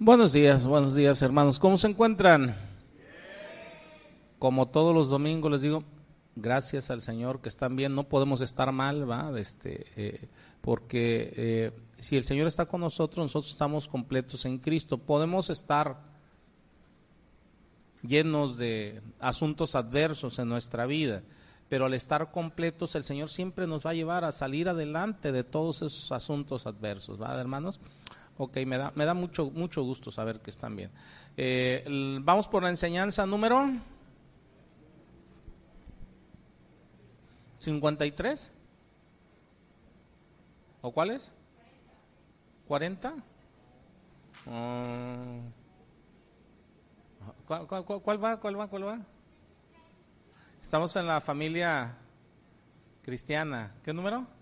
Buenos días, buenos días hermanos. ¿Cómo se encuentran? Como todos los domingos les digo, gracias al Señor que están bien. No podemos estar mal, ¿va? Este, eh, porque eh, si el Señor está con nosotros, nosotros estamos completos en Cristo. Podemos estar llenos de asuntos adversos en nuestra vida, pero al estar completos, el Señor siempre nos va a llevar a salir adelante de todos esos asuntos adversos, ¿va, hermanos? Ok, me da, me da mucho, mucho gusto saber que están bien. Eh, vamos por la enseñanza número 53. ¿O cuál es? ¿40? Ah. ¿Cuál, cuál, cuál, va? ¿Cuál va? ¿Cuál va? Estamos en la familia cristiana. ¿Qué número?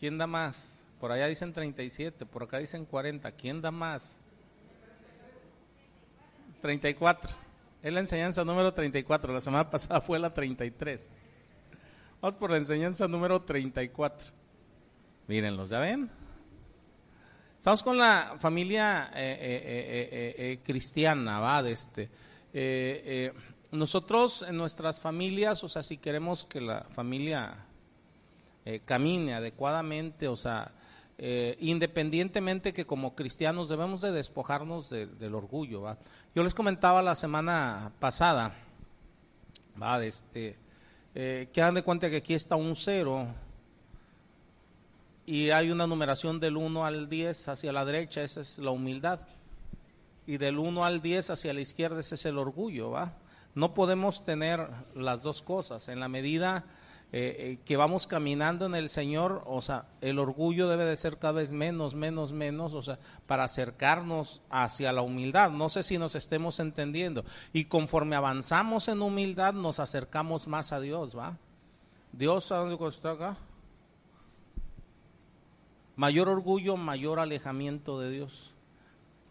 ¿Quién da más? Por allá dicen 37, por acá dicen 40. ¿Quién da más? 34. Es la enseñanza número 34. La semana pasada fue la 33. Vamos por la enseñanza número 34. Mírenlos, ¿ya ven? Estamos con la familia eh, eh, eh, cristiana, ¿va? De este. nosotros en nuestras familias, o sea, si queremos que la familia eh, camine adecuadamente, o sea, eh, independientemente que como cristianos debemos de despojarnos del orgullo. ¿va? Yo les comentaba la semana pasada, ¿va? Este, eh, que hagan de cuenta que aquí está un cero y hay una numeración del 1 al 10 hacia la derecha, esa es la humildad. Y del 1 al 10 hacia la izquierda, ese es el orgullo, ¿va? No podemos tener las dos cosas. En la medida eh, eh, que vamos caminando en el Señor, o sea, el orgullo debe de ser cada vez menos, menos, menos, o sea, para acercarnos hacia la humildad. No sé si nos estemos entendiendo. Y conforme avanzamos en humildad, nos acercamos más a Dios, ¿va? Dios, ¿a dónde está acá? Mayor orgullo, mayor alejamiento de Dios.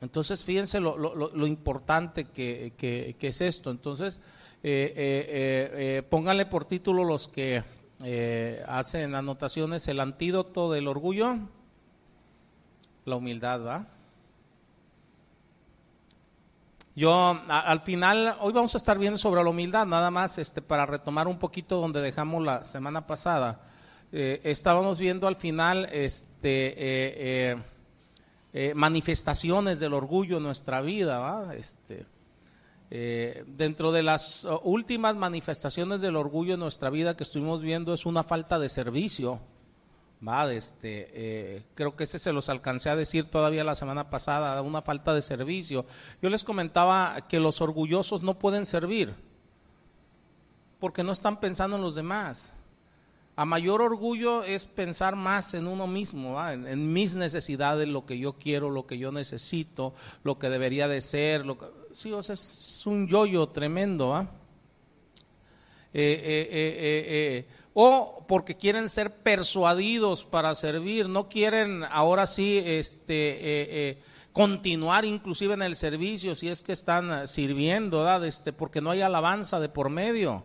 Entonces, fíjense lo, importante que, que, es esto. Entonces, pónganle por título los que hacen anotaciones el antídoto del orgullo, la humildad, ¿va? Yo al final, hoy vamos a estar viendo sobre la humildad, nada más este, para retomar un poquito donde dejamos la semana pasada. estábamos viendo al final este, manifestaciones del orgullo en nuestra vida, ¿va? Este, eh, dentro de las uh, últimas manifestaciones del orgullo en nuestra vida que estuvimos viendo es una falta de servicio. Va, este, eh, creo que ese se los alcancé a decir todavía la semana pasada, una falta de servicio. Yo les comentaba que los orgullosos no pueden servir porque no están pensando en los demás. A mayor orgullo es pensar más en uno mismo, en, mis necesidades, lo que yo quiero, lo que yo necesito, lo que debería de ser. Lo sí, o sea, es un yoyo tremendo. ¿ah? o porque quieren ser persuadidos para servir, no quieren ahora sí este, continuar inclusive en el servicio si es que están sirviendo, ¿verdad? Este, porque no hay alabanza de por medio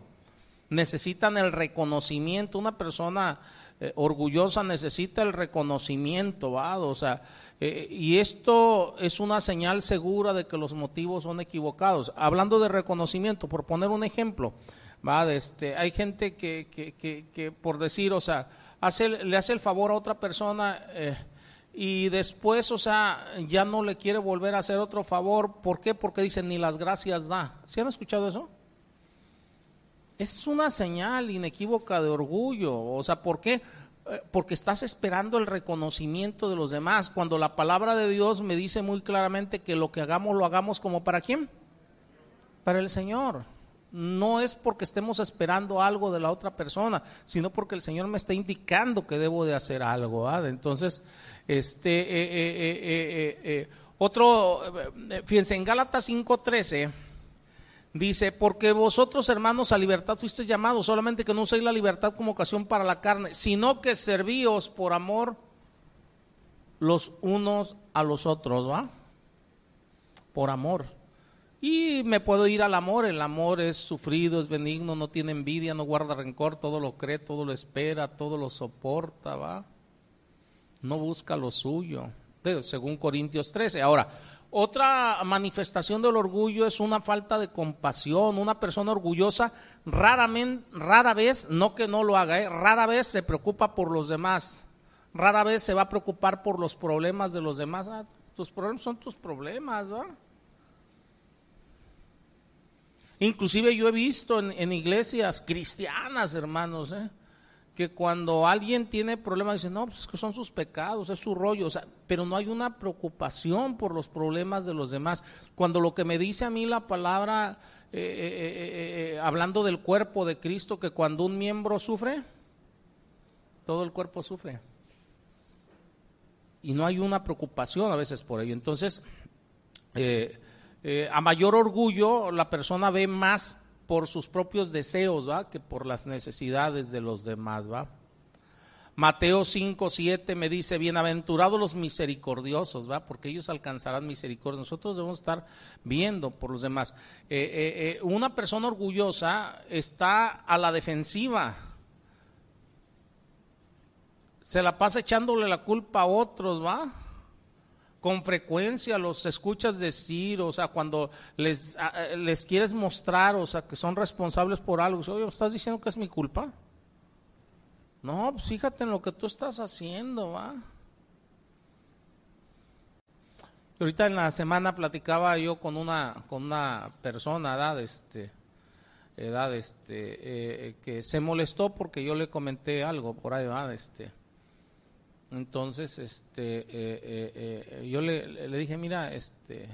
necesitan el reconocimiento. Una persona eh, orgullosa necesita el reconocimiento, ¿va? O sea, eh, y esto es una señal segura de que los motivos son equivocados. Hablando de reconocimiento, por poner un ejemplo, ¿va? Este, hay gente que, que, que, por decir, o sea, hace, le hace el favor a otra persona. Eh, y después, o sea, ya no le quiere volver a hacer otro favor. ¿Por qué? Porque dicen ni las gracias da. ¿Sí han escuchado eso? Es una señal inequívoca de orgullo. O sea, ¿por qué? Eh, porque estás esperando el reconocimiento de los demás. Cuando la palabra de Dios me dice muy claramente que lo que hagamos lo hagamos como para quién? Para el Señor. No es porque estemos esperando algo de la otra persona, sino porque el Señor me está indicando que debo de hacer algo. Entonces, este, eh, eh, otro, fíjense, en Gálatas 5.13 Dice, porque vosotros hermanos a libertad fuisteis llamados, solamente que no uséis la libertad como ocasión para la carne, sino que servíos por amor los unos a los otros, ¿va? Por amor. Y me puedo ir al amor, el amor es sufrido, es benigno, no tiene envidia, no guarda rencor, todo lo cree, todo lo espera, todo lo soporta, ¿va? no busca lo suyo, según Corintios 13. Ahora, otra manifestación del orgullo es una falta de compasión. Una persona orgullosa raramente, rara vez, no que no lo haga, ¿eh? rara vez se preocupa por los demás. Rara vez se va a preocupar por los problemas de los demás. Ah, tus problemas son tus problemas, ¿no? Inclusive yo he visto en, iglesias cristianas, hermanos, ¿eh? Que cuando alguien tiene problemas, dicen, no, pues es que son sus pecados, es su rollo, pero no hay una preocupación por los problemas de los demás. Cuando lo que me dice a mí la palabra, eh, eh, eh, hablando del cuerpo de Cristo, que cuando un miembro sufre, todo el cuerpo sufre. Y no hay una preocupación a veces por ello. Entonces, a mayor orgullo, la persona ve más por sus propios deseos, ¿va? que por las necesidades de los demás, ¿va? Mateo 5, 7 me dice, bienaventurados los misericordiosos, ¿va? Porque ellos alcanzarán misericordia. Nosotros debemos estar viendo por los demás. Eh, eh, eh, una persona orgullosa está a la defensiva. Se la pasa echándole la culpa a otros, ¿va? Con frecuencia los escuchas decir, o sea, cuando les, les quieres mostrar, o sea, que son responsables por algo, oye, ¿estás diciendo que es mi culpa? No, pues fíjate en lo que tú estás haciendo, ¿va? Ahorita en la semana platicaba yo con una, con una persona, edad, este, edad, este, eh, que se molestó porque yo le comenté algo por ahí, ¿va? Este, entonces, este, eh, eh, eh, yo le, dije, mira, este,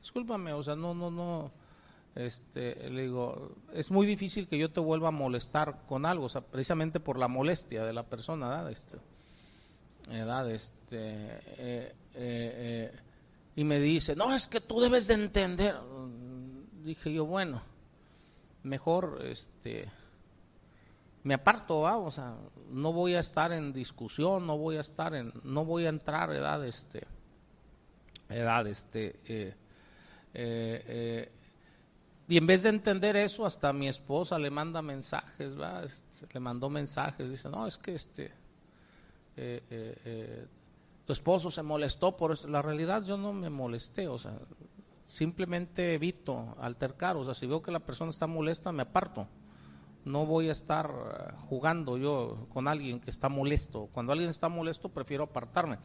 discúlpame, o sea, no, no, no, este, le digo, es muy difícil que yo te vuelva a molestar con algo, o sea, precisamente por la molestia de la persona, ¿verdad? Este, ¿verdad? Este, y me dice, no, es que tú debes de entender. Dije yo, bueno, mejor, este, me aparto, o sea, no voy a estar en discusión, no voy a estar en, no voy a entrar, edad, este, edad, este, eh, eh, eh, y en vez de entender eso, hasta mi esposa le manda mensajes, ¿va? Este, le mandó mensajes, dice, no, es que este, tu esposo se molestó por eso. La realidad yo no me molesté, o sea, simplemente evito altercar, o sea, si veo que la persona está molesta, me aparto no voy a estar eh, jugando yo con alguien que está molesto. Cuando alguien está molesto, prefiero apartarme.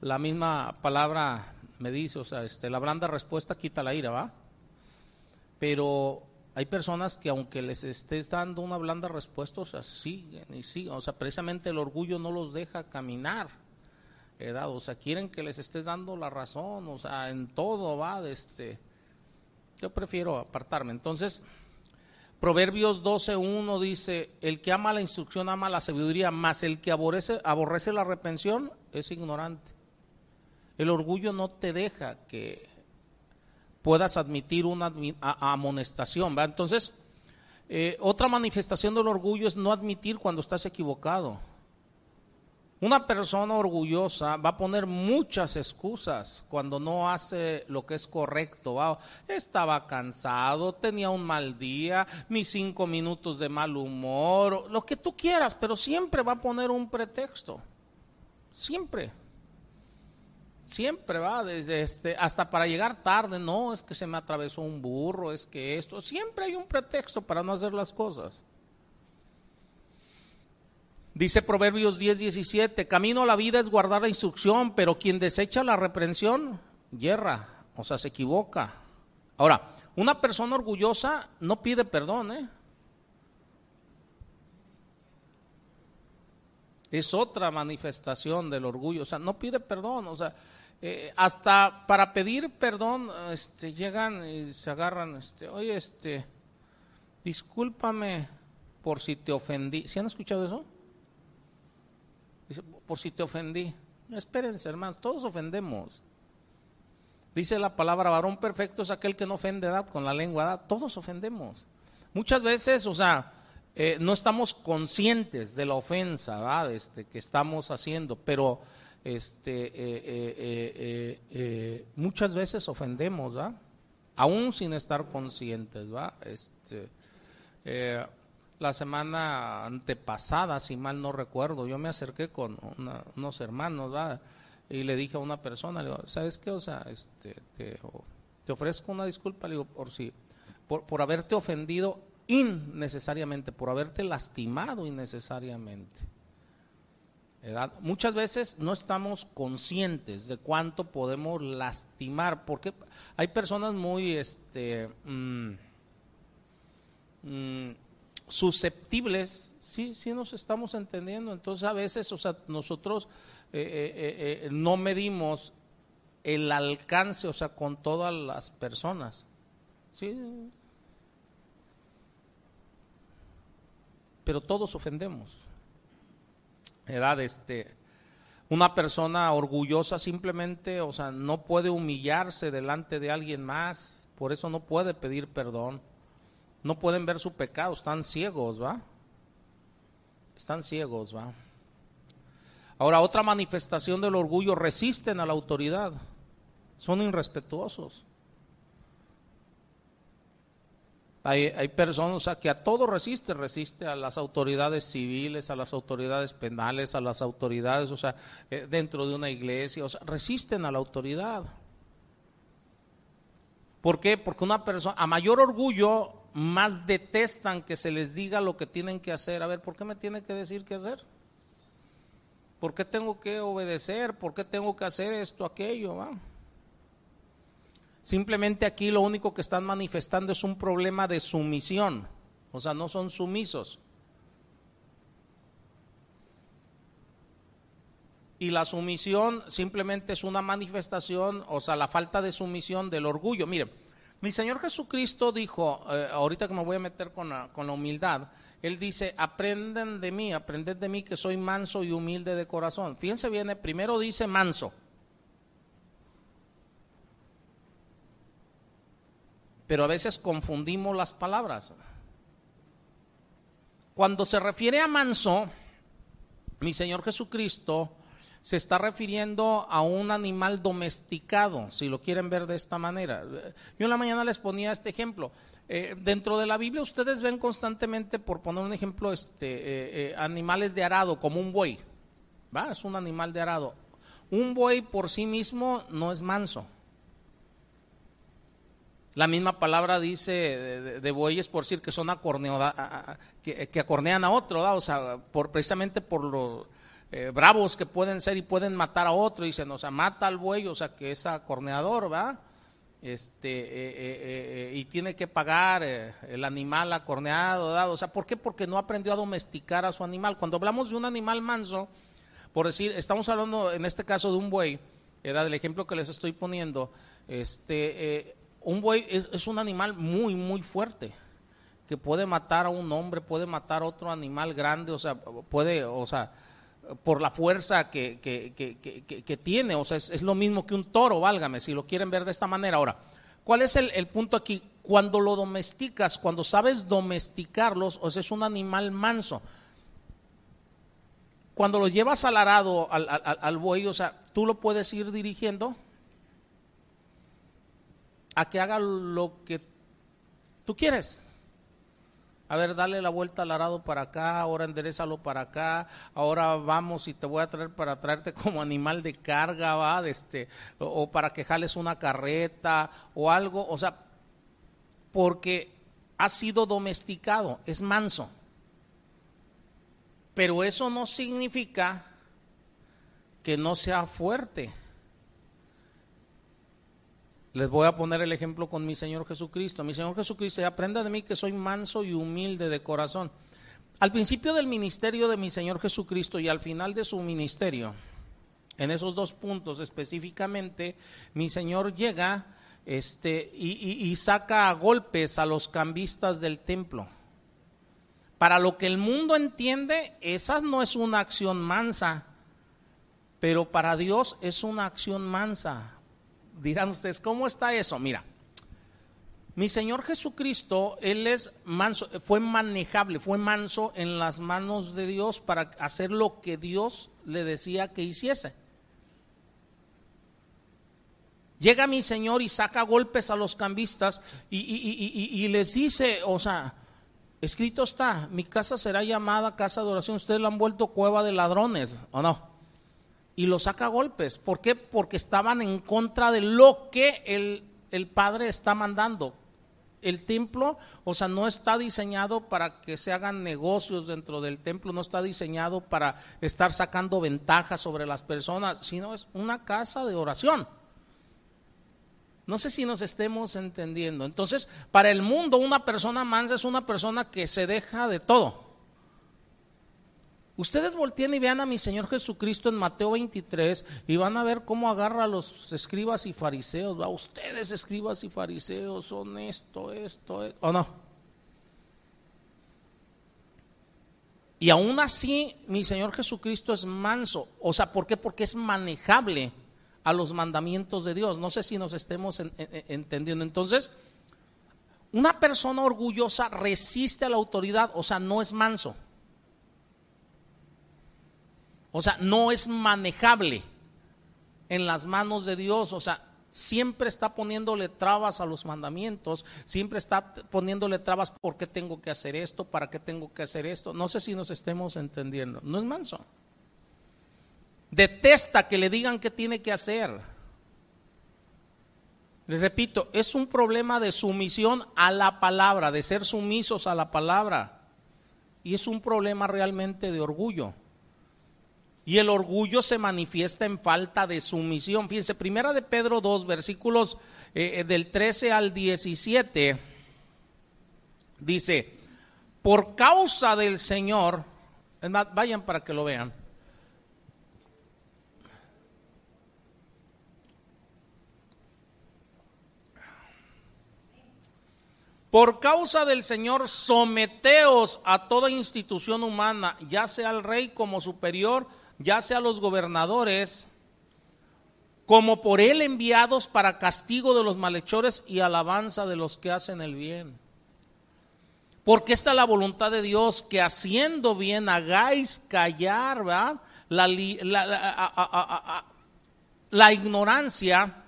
La misma palabra me dice, o sea, este, la blanda respuesta quita la ira, ¿va? Pero hay personas que aunque les estés dando una blanda respuesta, o sea, siguen y siguen. O sea, precisamente el orgullo no los deja caminar. ¿verdad? O sea, quieren que les estés dando la razón, o sea, en todo va, este, yo prefiero apartarme. Entonces, Proverbios 12.1 dice, el que ama la instrucción ama la sabiduría, mas el que aborrece, aborrece la reprensión es ignorante. El orgullo no te deja que puedas admitir una amonestación. Entonces, eh, otra manifestación del orgullo es no admitir cuando estás equivocado. Una persona orgullosa va a poner muchas excusas cuando no hace lo que es correcto. estaba cansado, tenía un mal día, mis cinco minutos de mal humor, lo que tú quieras, pero siempre va a poner un pretexto. Siempre. Siempre va, desde este, hasta para llegar tarde, no, es que se me atravesó un burro, es que esto, siempre hay un pretexto para no hacer las cosas. Dice Proverbios 10, 17, camino a la vida es guardar la instrucción, pero quien desecha la reprensión, yerra, o sea, se equivoca. Ahora, una persona orgullosa no pide perdón, ¿eh? Es otra manifestación del orgullo, o sea, no pide perdón, o sea, eh, hasta para pedir perdón, este, llegan y se agarran, este, oye, este, discúlpame por si te ofendí. ¿Sí han escuchado eso? Dice, por si te ofendí. No, espérense, hermano, todos ofendemos. Dice la palabra, varón perfecto es aquel que no ofende edad con la lengua, todos ofendemos. Muchas veces, o sea, eh, no estamos conscientes de la ofensa Este, que estamos haciendo, pero este, eh, eh, muchas veces ofendemos, ¿verdad? aún sin estar conscientes. ¿va? Este, la semana antepasada, si mal no recuerdo, yo me acerqué con unos hermanos, ¿verdad? y le dije a una persona, le digo, ¿sabes qué? O sea, este, te, ofrezco una disculpa, le digo, por si, por, por haberte ofendido innecesariamente, por haberte lastimado innecesariamente. Muchas veces no estamos conscientes de cuánto podemos lastimar, porque hay personas muy este, mm, mm, susceptibles, sí, sí nos estamos entendiendo, entonces a veces, o sea, nosotros eh, eh, eh, no medimos el alcance, o sea, con todas las personas, sí, pero todos ofendemos. Edad, este, una persona orgullosa simplemente, o sea, no puede humillarse delante de alguien más, por eso no puede pedir perdón. No pueden ver su pecado, están ciegos, ¿va? Están ciegos, ¿va? Ahora, otra manifestación del orgullo, resisten a la autoridad, son irrespetuosos. Hay, personas que a todo resiste, resiste a las autoridades civiles, a las autoridades penales, a las autoridades, o sea, eh, dentro de una iglesia, o sea, resisten a la autoridad. ¿Por qué? Porque una persona, a mayor orgullo, más detestan que se les diga lo que tienen que hacer. A ver, ¿por qué me tiene que decir qué hacer? ¿Por qué tengo que obedecer? ¿Por qué tengo que hacer esto, aquello? Simplemente aquí lo único que están manifestando es un problema de sumisión, o sea, no son sumisos. Y la sumisión simplemente es una manifestación, o sea, la falta de sumisión del orgullo. Mire, mi Señor Jesucristo dijo, eh, ahorita que me voy a meter con la, con la humildad, Él dice, aprenden de mí, aprended de mí que soy manso y humilde de corazón. Fíjense bien, primero dice manso. pero a veces confundimos las palabras. Cuando se refiere a manso, mi Señor Jesucristo se está refiriendo a un animal domesticado, si lo quieren ver de esta manera. Yo en la mañana les ponía este ejemplo. Eh, dentro de la Biblia ustedes ven constantemente, por poner un ejemplo, este, eh, eh, animales de arado, como un buey. ¿va? Es un animal de arado. Un buey por sí mismo no es manso. La misma palabra dice de, bueyes por decir que son acorneados, que, acornean a otro, o sea, por, precisamente por los eh, bravos que pueden ser y pueden matar a otro. Dicen, o sea, mata al buey, o sea, que es acorneador, ¿va? Este, eh, eh, y tiene que pagar el animal acorneado, ¿verdad? O sea, ¿por qué? Porque no aprendió a domesticar a su animal. Cuando hablamos de un animal manso, por decir, estamos hablando en este caso de un buey, era del ejemplo que les estoy poniendo, este un buey es, un animal muy, muy fuerte, que puede matar a un hombre, puede matar a otro animal grande, o sea, puede, o sea, por la fuerza que, que, tiene, o sea, es, lo mismo que un toro, válgame, si lo quieren ver de esta manera. Ahora, ¿cuál es el, punto aquí? Cuando lo domesticas, cuando sabes domesticarlos, o sea, es un animal manso. Cuando lo llevas al arado, al, al buey, o sea, tú lo puedes ir dirigiendo a que haga lo que tú quieres. A ver, dale la vuelta al arado para acá, ahora enderezalo para acá, ahora vamos y te voy a traer para traerte como animal de carga, va, este, o, para que jales una carreta o algo, o sea, porque ha sido domesticado, es manso. Pero eso no significa que no sea fuerte. Les voy a poner el ejemplo con mi Señor Jesucristo. Mi Señor Jesucristo, aprenda de mí que soy manso y humilde de corazón. Al principio del ministerio de mi Señor Jesucristo y al final de su ministerio, en esos dos puntos específicamente, mi Señor llega este, y, y saca a golpes a los cambistas del templo. Para lo que el mundo entiende, esa no es una acción mansa, pero para Dios es una acción mansa dirán ustedes, ¿cómo está eso? Mira, mi Señor Jesucristo, Él es manso, fue manejable, fue manso en las manos de Dios para hacer lo que Dios le decía que hiciese. Llega mi Señor y saca golpes a los cambistas y, les dice, o sea, escrito está, mi casa será llamada casa de oración. Ustedes la han vuelto cueva de ladrones, ¿o no? Y lo saca a golpes. ¿Por qué? Porque estaban en contra de lo que el, el Padre está mandando. El templo, o sea, no está diseñado para que se hagan negocios dentro del templo, no está diseñado para estar sacando ventajas sobre las personas, sino es una casa de oración. No sé si nos estemos entendiendo. Entonces, para el mundo, una persona mansa es una persona que se deja de todo. Ustedes volteen y vean a mi Señor Jesucristo en Mateo 23 y van a ver cómo agarra a los escribas y fariseos. ¿va? Ustedes, escribas y fariseos, son esto, esto, esto, o no. Y aún así, mi Señor Jesucristo es manso. O sea, ¿por qué? Porque es manejable a los mandamientos de Dios. No sé si nos estemos entendiendo. Entonces, una persona orgullosa resiste a la autoridad, o sea, no es manso. O sea, no es manejable en las manos de Dios. O sea, siempre está poniéndole trabas a los mandamientos, siempre está poniéndole trabas por qué tengo que hacer esto, para qué tengo que hacer esto. No sé si nos estemos entendiendo. No es manso. Detesta que le digan qué tiene que hacer. Les repito, es un problema de sumisión a la palabra, de ser sumisos a la palabra. Y es un problema realmente de orgullo. Y el orgullo se manifiesta en falta de sumisión. Fíjense, primera de Pedro 2, versículos eh, eh, del 13 al 17, dice, por causa del Señor, vayan para que lo vean Por causa del Señor, someteos a toda institución humana, ya sea al rey como superior, ya sea los gobernadores, como por él enviados para castigo de los malhechores y alabanza de los que hacen el bien. Porque esta es la voluntad de Dios, que haciendo bien hagáis callar La, la, la ignorancia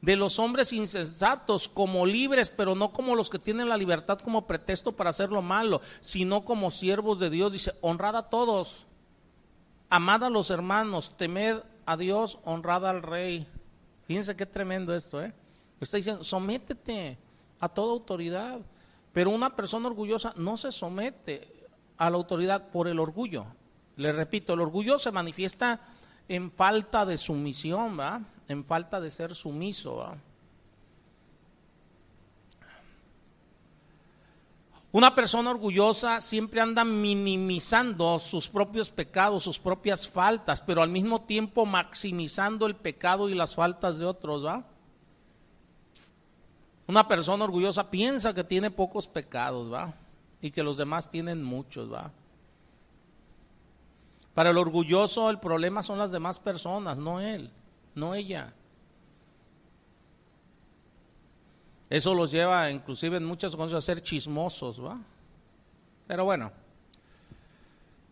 de los hombres insensatos como libres, pero no como los que tienen la libertad como pretexto para hacer lo malo, sino como siervos de Dios. Dice, honrad a todos, amad a los hermanos, temed a Dios, honrad al rey. Fíjense qué tremendo esto, ¿eh? Está diciendo, sométete a toda autoridad, pero una persona orgullosa no se somete a la autoridad por el orgullo. Le repito, el orgullo se manifiesta en falta de sumisión, ¿va? en falta de ser sumiso. Una persona orgullosa siempre anda minimizando sus propios pecados, sus propias faltas, pero al mismo tiempo maximizando el pecado y las faltas de otros, ¿va? Una persona orgullosa piensa que tiene pocos pecados, ¿va? Y que los demás tienen muchos, ¿va? Para el orgulloso el problema son las demás personas, no él no ella. Eso los lleva inclusive en muchas ocasiones a ser chismosos, ¿va? Pero bueno,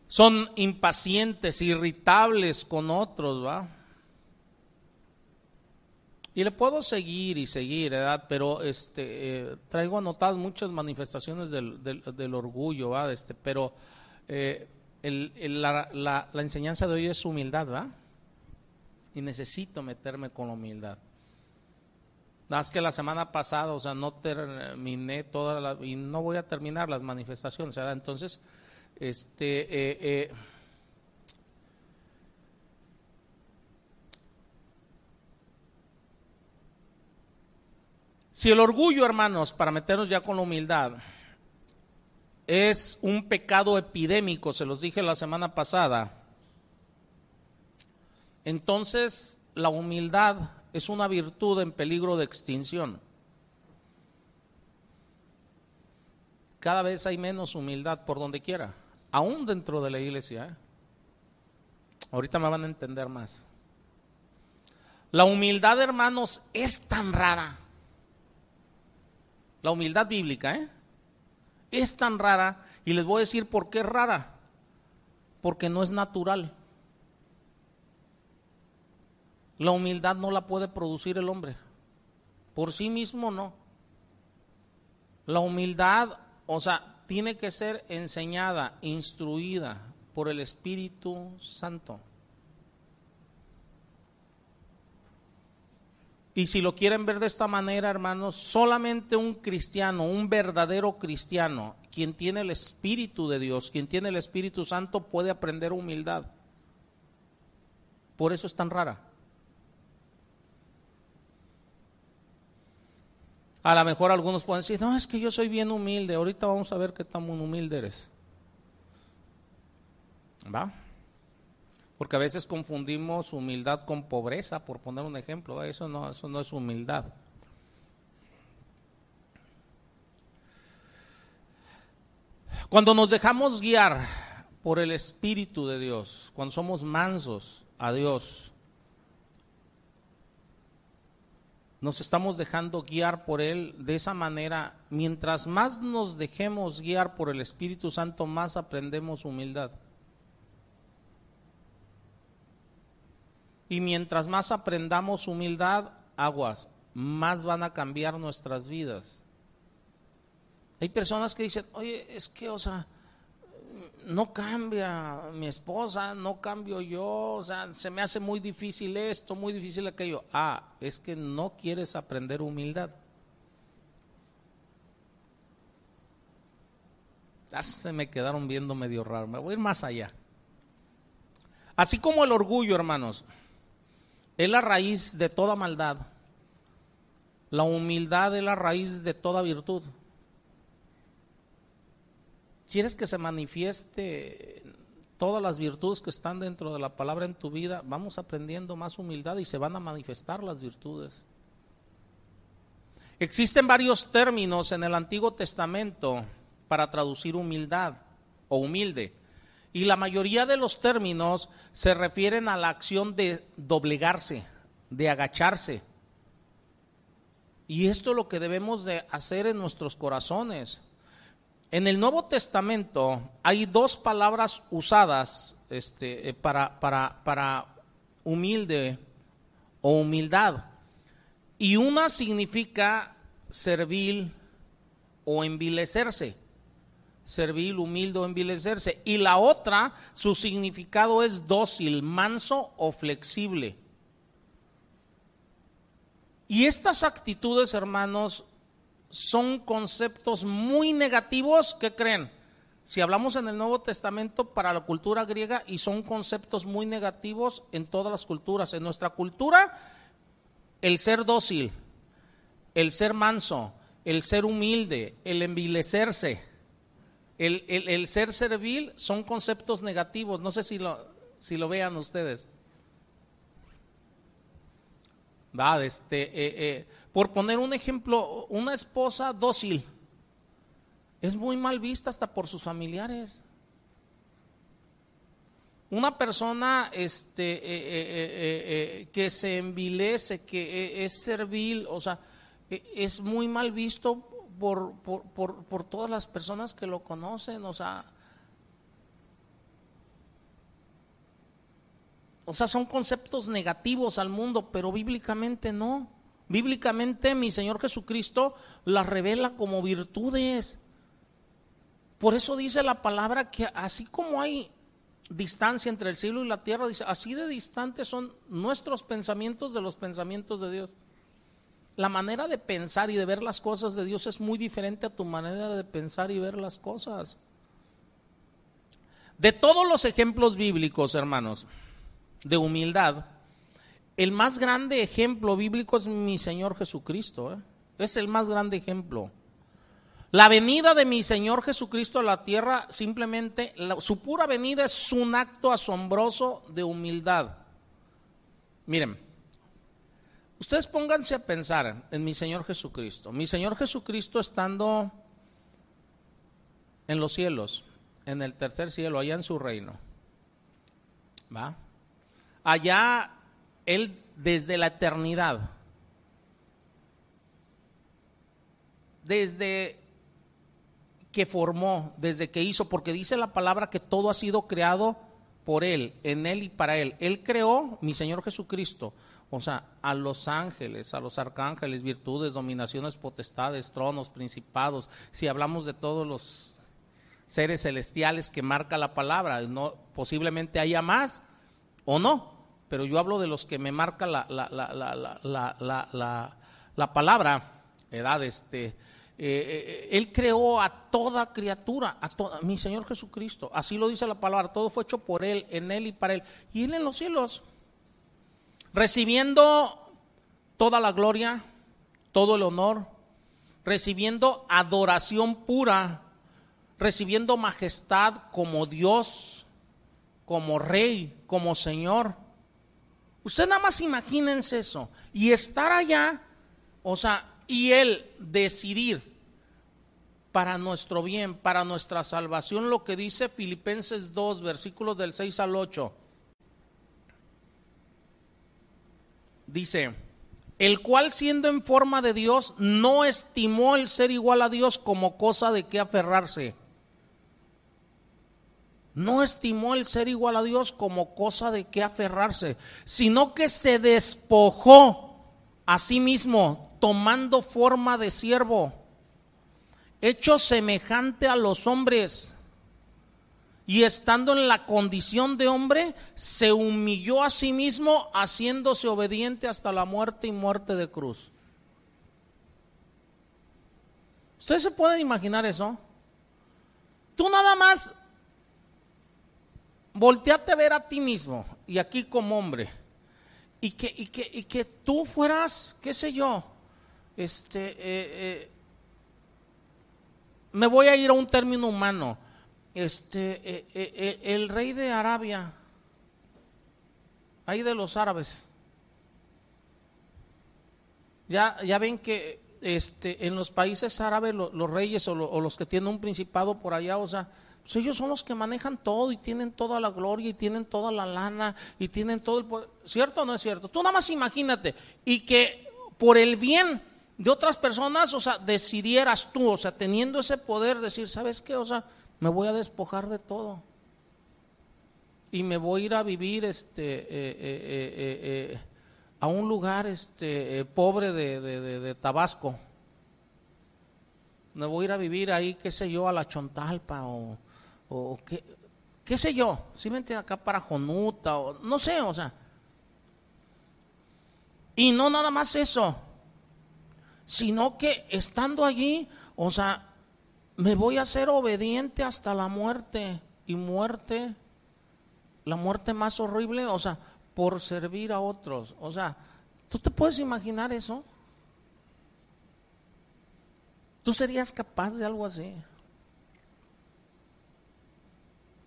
son impacientes, irritables con otros, ¿va? Y le puedo seguir y seguir, ¿verdad? Pero este, eh, traigo anotadas muchas manifestaciones del, del, orgullo, ¿va? Este, pero eh, la, la, la enseñanza de hoy es humildad, ¿va? y necesito meterme con humildad. Más que la semana pasada, o sea, no terminé toda la, y no voy a terminar las manifestaciones, ¿verdad? Entonces, este, eh, eh, si el orgullo, hermanos, para meternos ya con la humildad, es un pecado epidémico, se los dije la semana pasada, entonces la humildad es una virtud en peligro de extinción. Cada vez hay menos humildad por donde quiera, aún dentro de la iglesia. ¿eh? Ahorita me van a entender más. La humildad, hermanos, es tan rara. La humildad bíblica, ¿eh? Es tan rara y les voy a decir por qué es rara. Porque no es natural. La humildad no la puede producir el hombre. Por sí mismo no. La humildad, o sea, tiene que ser enseñada, instruida por el Espíritu Santo. Y si lo quieren ver de esta manera, hermanos, solamente un cristiano, un verdadero cristiano, quien tiene el Espíritu de Dios, quien tiene el Espíritu Santo, puede aprender humildad. Por eso es tan rara. A lo mejor algunos pueden decir, no, es que yo soy bien humilde, ahorita vamos a ver qué tan humilde eres. ¿Va? Porque a veces confundimos humildad con pobreza, por poner un ejemplo. Eso no, eso no es humildad. Cuando nos dejamos guiar por el Espíritu de Dios, cuando somos mansos a Dios, nos estamos dejando guiar por Él de esa manera. Mientras más nos dejemos guiar por el Espíritu Santo, más aprendemos humildad. Y mientras más aprendamos humildad, aguas, más van a cambiar nuestras vidas. Hay personas que dicen, oye, es que, o sea, no cambia mi esposa, no cambio yo, o sea, se me hace muy difícil esto, muy difícil aquello. Ah, es que no quieres aprender humildad. Ya se me quedaron viendo medio raro, me voy a ir más allá. Así como el orgullo, hermanos es la raíz de toda maldad. La humildad es la raíz de toda virtud. ¿Quieres que se manifieste todas las virtudes que están dentro de la palabra en tu vida? Vamos aprendiendo más humildad y se van a manifestar las virtudes. Existen varios términos en el Antiguo Testamento para traducir humildad o humilde. Y la mayoría de los términos se refieren a la acción de doblegarse, de agacharse. Y esto es lo que debemos de hacer en nuestros corazones. En el Nuevo Testamento hay dos palabras usadas este, eh, para, para, para humilde o humildad. Y una significa servil o envilecerse servil, humilde o envilecerse. Y la otra, su significado es dócil, manso o flexible. Y estas actitudes, hermanos, son conceptos muy negativos que creen. Si hablamos en el Nuevo Testamento para la cultura griega y son conceptos muy negativos en todas las culturas. En nuestra cultura, el ser dócil, el ser manso, el ser humilde, el envilecerse, el, ser servil son conceptos negativos. No sé si lo, si lo vean ustedes. Va, este, eh, eh, por poner un ejemplo, una esposa dócil es muy mal vista hasta por sus familiares. Una persona este, eh, que se envilece, que es servil, o sea, es muy mal visto por, por, por, todas las personas que lo conocen, o sea, o sea, son conceptos negativos al mundo, pero bíblicamente no. Bíblicamente mi Señor Jesucristo las revela como virtudes. Por eso dice la palabra que así como hay distancia entre el cielo y la tierra, dice, así de distantes son nuestros pensamientos de los pensamientos de Dios la manera de pensar y de ver las cosas de Dios es muy diferente a tu manera de pensar y ver las cosas. De todos los ejemplos bíblicos, hermanos, de humildad, el más grande ejemplo bíblico es mi Señor Jesucristo. ¿eh? Es el más grande ejemplo. La venida de mi Señor Jesucristo a la tierra, simplemente, su pura venida es un acto asombroso de humildad. Miren, Ustedes pónganse a pensar en mi Señor Jesucristo. Mi Señor Jesucristo estando en los cielos, en el tercer cielo, allá en su reino. ¿Va? Allá Él desde la eternidad, desde que formó, desde que hizo, porque dice la palabra que todo ha sido creado por Él, en Él y para Él. Él creó, mi Señor Jesucristo, o sea, a los ángeles, a los arcángeles, virtudes, dominaciones, potestades, tronos, principados, si hablamos de todos los seres celestiales que marca la palabra. No, posiblemente haya más o no, pero yo hablo de los que me marca la, la, la, la palabra, edad, este, eh, eh, él creó a toda criatura, a toda, mi Señor Jesucristo, así lo dice la palabra, todo fue hecho por Él, en Él y para Él, y Él en los cielos, recibiendo toda la gloria, todo el honor, recibiendo adoración pura, recibiendo majestad como Dios, como Rey, como Señor. Usted nada más imagínense eso, y estar allá, o sea, y Él decidir para nuestro bien, para nuestra salvación, lo que dice Filipenses 2, versículos del 6 al 8. Dice, el cual siendo en forma de Dios, no estimó el ser igual a Dios como cosa de que aferrarse. No estimó el ser igual a Dios como cosa de que aferrarse, sino que se despojó a sí mismo, tomando forma de siervo, hecho semejante a los hombres, y estando en la condición de hombre, se humilló a sí mismo, haciéndose obediente hasta la muerte y muerte de cruz. ¿Ustedes se pueden imaginar eso? Tú nada más volteate a ver a ti mismo y aquí como hombre y que, y que, y que tú fueras, qué sé yo, este, eh, eh, me voy a ir a un término humano. Este, eh, el rey de Arabia, ahí de los árabes, ya, ya ven que este, en los países árabes los reyes o, los que tienen un principado por allá, o sea, pues ellos son los que manejan todo y tienen toda la gloria y tienen toda la lana y tienen todo el poder. ¿Cierto o no es cierto? Tú nada más imagínate. Y que por el bien de otras personas, o sea, decidieras tú, o sea, teniendo ese poder, decir, ¿sabes qué? O sea, me voy a despojar de todo. Y me voy a ir a vivir este, eh, eh, eh, a un lugar este, pobre de, de, Tabasco. Me voy a ir a vivir ahí, qué sé yo, a la Chontalpa o, o qué, qué sé yo, simplemente acá para Jonuta o no sé, o sea. Y no nada más eso, sino que estando allí, o sea, me voy a ser obediente hasta la muerte y muerte, la muerte más horrible, o sea, por servir a otros. O sea, ¿tú te puedes imaginar eso? ¿Tú serías capaz de algo así?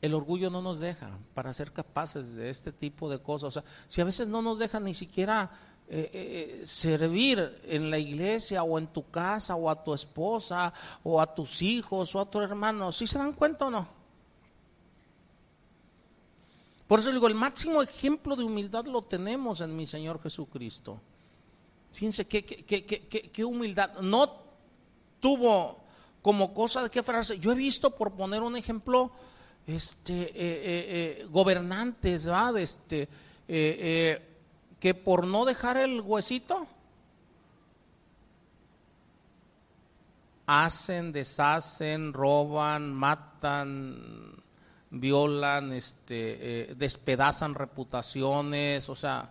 El orgullo no nos deja para ser capaces de este tipo de cosas. O sea, si a veces no nos deja ni siquiera eh, eh, servir en la iglesia o en tu casa o a tu esposa o a tus hijos o a tu hermano, ¿sí se dan cuenta o no? Por eso digo, el máximo ejemplo de humildad lo tenemos en mi Señor Jesucristo. Fíjense qué, qué, humildad. No tuvo como cosa de qué frase. Yo he visto, por poner un ejemplo, este, eh, gobernantes, ¿verdad? Este, que por no dejar el huesito, hacen, deshacen, roban, matan, violan, este, eh, despedazan reputaciones, o sea,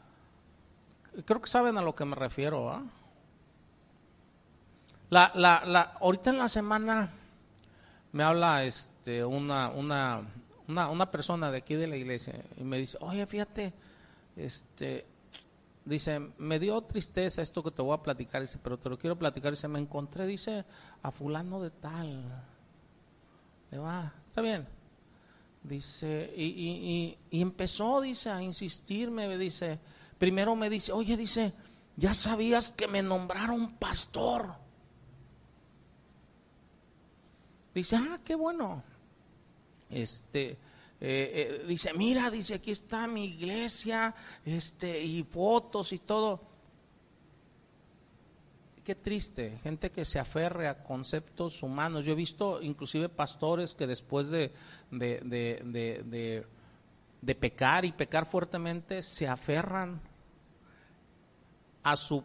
creo que saben a lo que me refiero. ¿ah? La, la, la, ahorita en la semana me habla este, una, una, una, una persona de aquí de la iglesia y me dice, oye, fíjate, este, dice, me dio tristeza esto que te voy a platicar, dice, pero te lo quiero platicar, dice, me encontré, dice, a fulano de tal. Le va, está bien. Dice, y, y, y, empezó, dice, a insistirme, dice, primero me dice, oye, dice, ya sabías que me nombraron pastor. Dice, ah, qué bueno. Este, eh, eh, dice, mira, dice, aquí está mi iglesia, este, y fotos y todo. Qué triste, gente que se aferre a conceptos humanos. Yo he visto inclusive pastores que después de, de, de, de pecar y pecar fuertemente, se aferran a su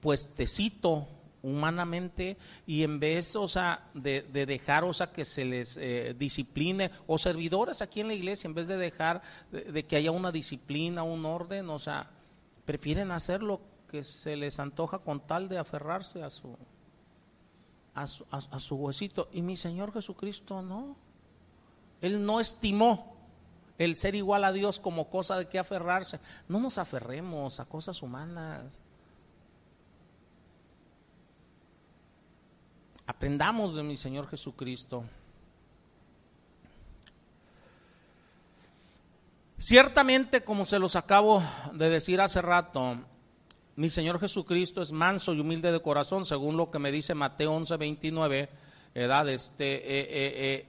puestecito humanamente y en vez, o sea, de, dejar, o sea, que se les eh, discipline, o servidores aquí en la iglesia, en vez de dejar de, que haya una disciplina, un orden, o sea, prefieren hacer lo que se les antoja con tal de aferrarse a su, a su, a su huesito. Y mi Señor Jesucristo no. Él no estimó el ser igual a Dios como cosa de que aferrarse. No nos aferremos a cosas humanas. Aprendamos de mi Señor Jesucristo. Ciertamente, como se los acabo de decir hace rato, mi Señor Jesucristo es manso y humilde de corazón, según lo que me dice Mateo 11, 29, edad, este, eh, eh, eh,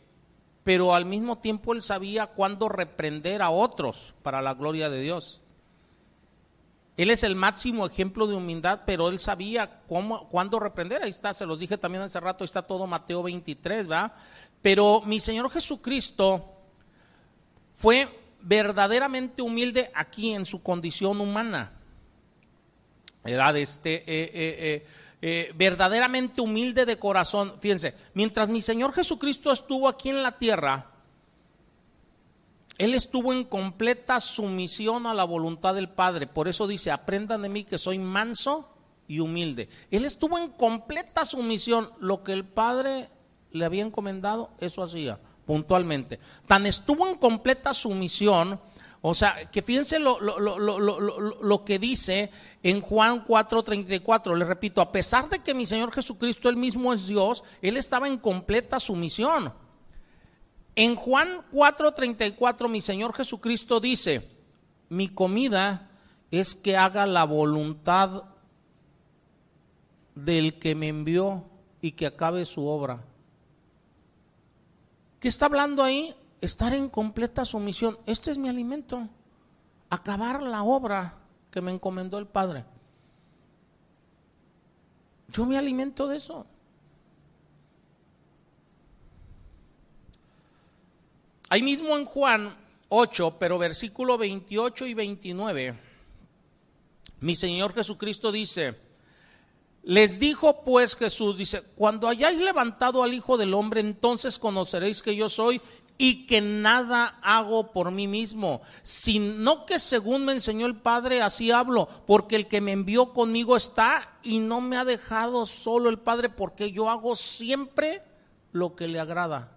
pero al mismo tiempo él sabía cuándo reprender a otros para la gloria de Dios. Él es el máximo ejemplo de humildad, pero él sabía cómo, cuándo reprender. Ahí está, se los dije también hace rato, ahí está todo Mateo 23, ¿va? Pero mi Señor Jesucristo fue verdaderamente humilde aquí en su condición humana. Era este, eh, eh, eh, verdaderamente humilde de corazón. Fíjense, mientras mi Señor Jesucristo estuvo aquí en la tierra, él estuvo en completa sumisión a la voluntad del Padre. Por eso dice, aprendan de mí que soy manso y humilde. Él estuvo en completa sumisión. Lo que el Padre le había encomendado, eso hacía puntualmente. Tan estuvo en completa sumisión, o sea, que fíjense lo, lo que dice en Juan 4:34. Le repito, a pesar de que mi Señor Jesucristo él mismo es Dios, él estaba en completa sumisión. En Juan 4:34 mi Señor Jesucristo dice, mi comida es que haga la voluntad del que me envió y que acabe su obra. ¿Qué está hablando ahí? Estar en completa sumisión. Este es mi alimento. Acabar la obra que me encomendó el Padre. Yo me alimento de eso. Ahí mismo en Juan 8, pero versículo 28 y 29, mi Señor Jesucristo dice, les dijo pues Jesús, dice, cuando hayáis levantado al Hijo del Hombre, entonces conoceréis que yo soy y que nada hago por mí mismo, sino que según me enseñó el Padre, así hablo, porque el que me envió conmigo está y no me ha dejado solo el Padre, porque yo hago siempre lo que le agrada.